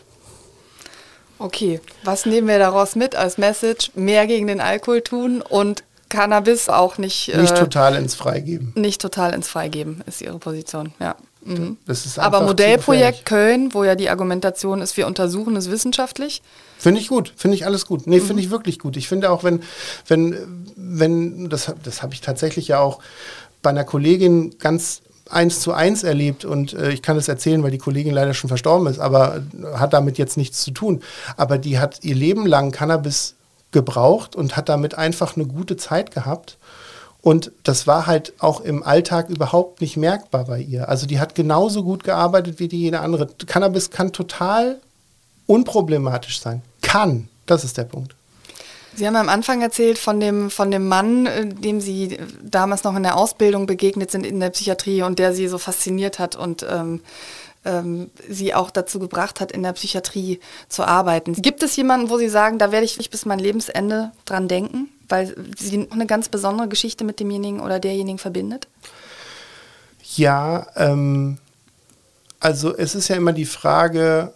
Okay, was nehmen wir daraus mit als Message? Mehr gegen den Alkohol tun und Cannabis auch nicht. Nicht äh, total ins Freigeben. Nicht total ins Freigeben ist Ihre Position, ja. Mhm. Aber Modellprojekt Köln, wo ja die Argumentation ist, wir untersuchen es wissenschaftlich. Finde ich gut, finde ich alles gut. Nee, mhm. finde ich wirklich gut. Ich finde auch, wenn, wenn, wenn, das, das habe ich tatsächlich ja auch bei einer Kollegin ganz eins zu eins erlebt und äh, ich kann es erzählen, weil die Kollegin leider schon verstorben ist, aber hat damit jetzt nichts zu tun. Aber die hat ihr Leben lang Cannabis gebraucht und hat damit einfach eine gute Zeit gehabt und das war halt auch im Alltag überhaupt nicht merkbar bei ihr. Also die hat genauso gut gearbeitet wie die jede andere. Cannabis kann total unproblematisch sein. Kann. Das ist der Punkt. Sie haben am Anfang erzählt von dem, von dem Mann, äh, dem Sie damals noch in der Ausbildung begegnet sind in der Psychiatrie und der Sie so fasziniert hat und ähm, ähm, Sie auch dazu gebracht hat, in der Psychiatrie zu arbeiten. Gibt es jemanden, wo Sie sagen, da werde ich bis mein Lebensende dran denken? Weil sie eine ganz besondere Geschichte mit demjenigen oder derjenigen verbindet? Ja, ähm, also es ist ja immer die Frage,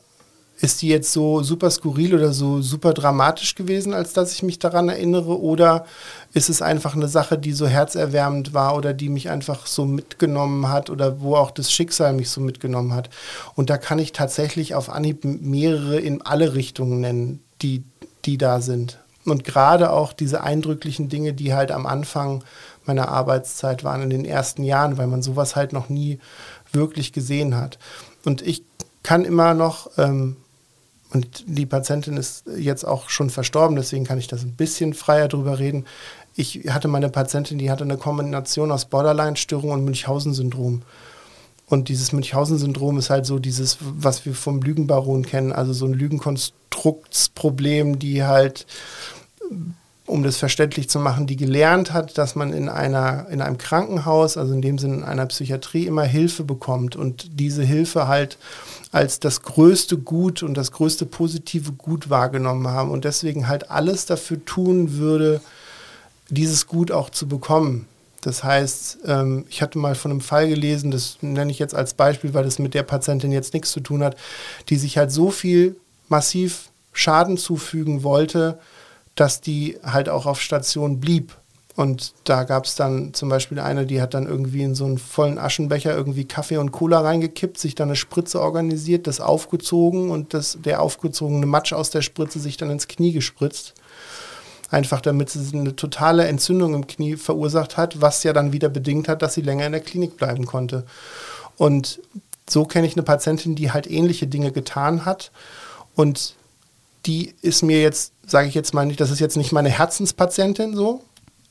ist die jetzt so super skurril oder so super dramatisch gewesen, als dass ich mich daran erinnere? Oder ist es einfach eine Sache, die so herzerwärmend war oder die mich einfach so mitgenommen hat oder wo auch das Schicksal mich so mitgenommen hat? Und da kann ich tatsächlich auf Anhieb mehrere in alle Richtungen nennen, die, die da sind. Und gerade auch diese eindrücklichen Dinge, die halt am Anfang meiner Arbeitszeit waren, in den ersten Jahren, weil man sowas halt noch nie wirklich gesehen hat. Und ich kann immer noch, ähm, und die Patientin ist jetzt auch schon verstorben, deswegen kann ich das ein bisschen freier drüber reden. Ich hatte meine Patientin, die hatte eine Kombination aus Borderline-Störung und Münchhausen-Syndrom. Und dieses Münchhausen-Syndrom ist halt so dieses, was wir vom Lügenbaron kennen, also so ein Lügenkonstruktsproblem, die halt um das verständlich zu machen, die gelernt hat, dass man in, einer, in einem Krankenhaus, also in dem Sinne in einer Psychiatrie, immer Hilfe bekommt und diese Hilfe halt als das größte Gut und das größte positive Gut wahrgenommen haben und deswegen halt alles dafür tun würde, dieses Gut auch zu bekommen. Das heißt, ähm, ich hatte mal von einem Fall gelesen, das nenne ich jetzt als Beispiel, weil das mit der Patientin jetzt nichts zu tun hat, die sich halt so viel massiv Schaden zufügen wollte, dass die halt auch auf Station blieb. Und da gab es dann zum Beispiel eine, die hat dann irgendwie in so einen vollen Aschenbecher irgendwie Kaffee und Cola reingekippt, sich dann eine Spritze organisiert, das aufgezogen und das, der aufgezogene Matsch aus der Spritze sich dann ins Knie gespritzt. Einfach damit sie eine totale Entzündung im Knie verursacht hat, was ja dann wieder bedingt hat, dass sie länger in der Klinik bleiben konnte. Und so kenne ich eine Patientin, die halt ähnliche Dinge getan hat. Und die ist mir jetzt, sage ich jetzt mal nicht, das ist jetzt nicht meine Herzenspatientin so,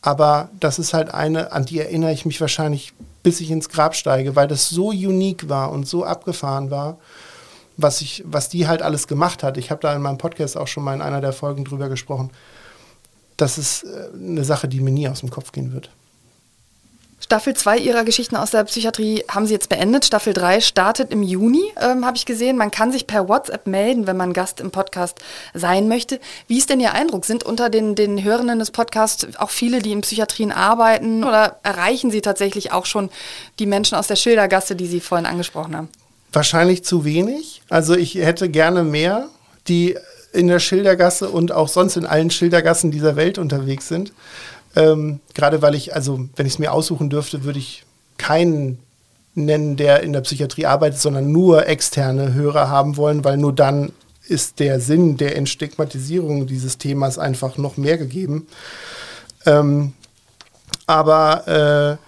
aber das ist halt eine, an die erinnere ich mich wahrscheinlich, bis ich ins Grab steige, weil das so unique war und so abgefahren war, was, ich, was die halt alles gemacht hat. Ich habe da in meinem Podcast auch schon mal in einer der Folgen drüber gesprochen. Das ist äh, eine Sache, die mir nie aus dem Kopf gehen wird. Staffel 2 Ihrer Geschichten aus der Psychiatrie haben Sie jetzt beendet. Staffel 3 startet im Juni, ähm, habe ich gesehen. Man kann sich per WhatsApp melden, wenn man Gast im Podcast sein möchte. Wie ist denn Ihr Eindruck? Sind unter den, den Hörenden des Podcasts auch viele, die in Psychiatrien arbeiten oder erreichen Sie tatsächlich auch schon die Menschen aus der Schildergasse, die Sie vorhin angesprochen haben? Wahrscheinlich zu wenig. Also ich hätte gerne mehr, die in der Schildergasse und auch sonst in allen Schildergassen dieser Welt unterwegs sind. Ähm, Gerade weil ich, also wenn ich es mir aussuchen dürfte, würde ich keinen nennen, der in der Psychiatrie arbeitet, sondern nur externe Hörer haben wollen, weil nur dann ist der Sinn der Entstigmatisierung dieses Themas einfach noch mehr gegeben. Ähm, aber äh,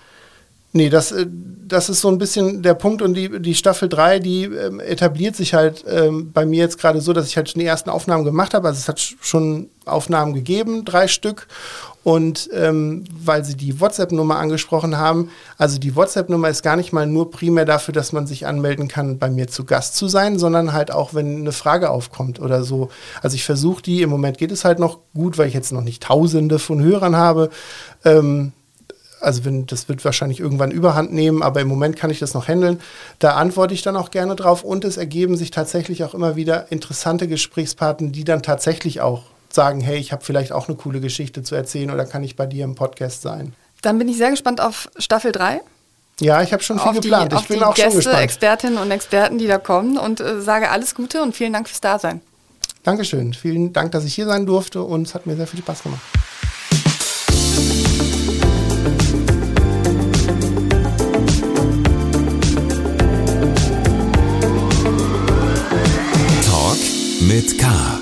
Nee, das, äh, das ist so ein bisschen der Punkt und die, die Staffel 3, die ähm, etabliert sich halt ähm, bei mir jetzt gerade so, dass ich halt schon die ersten Aufnahmen gemacht habe. Also es hat schon Aufnahmen gegeben, drei Stück. Und ähm, weil Sie die WhatsApp-Nummer angesprochen haben, also die WhatsApp-Nummer ist gar nicht mal nur primär dafür, dass man sich anmelden kann, bei mir zu Gast zu sein, sondern halt auch, wenn eine Frage aufkommt oder so. Also ich versuche die, im Moment geht es halt noch gut, weil ich jetzt noch nicht Tausende von Hörern habe. Ähm, also wenn, das wird wahrscheinlich irgendwann überhand nehmen, aber im Moment kann ich das noch handeln. Da antworte ich dann auch gerne drauf und es ergeben sich tatsächlich auch immer wieder interessante Gesprächspartner, die dann tatsächlich auch sagen, hey, ich habe vielleicht auch eine coole Geschichte zu erzählen oder kann ich bei dir im Podcast sein. Dann bin ich sehr gespannt auf Staffel 3. Ja, ich habe schon viel auf geplant. Die, ich bin auch Gäste, schon gespannt. Expertinnen und Experten, die da kommen und äh, sage alles Gute und vielen Dank fürs Dasein. Dankeschön. Vielen Dank, dass ich hier sein durfte und es hat mir sehr viel Spaß gemacht. Talk mit K.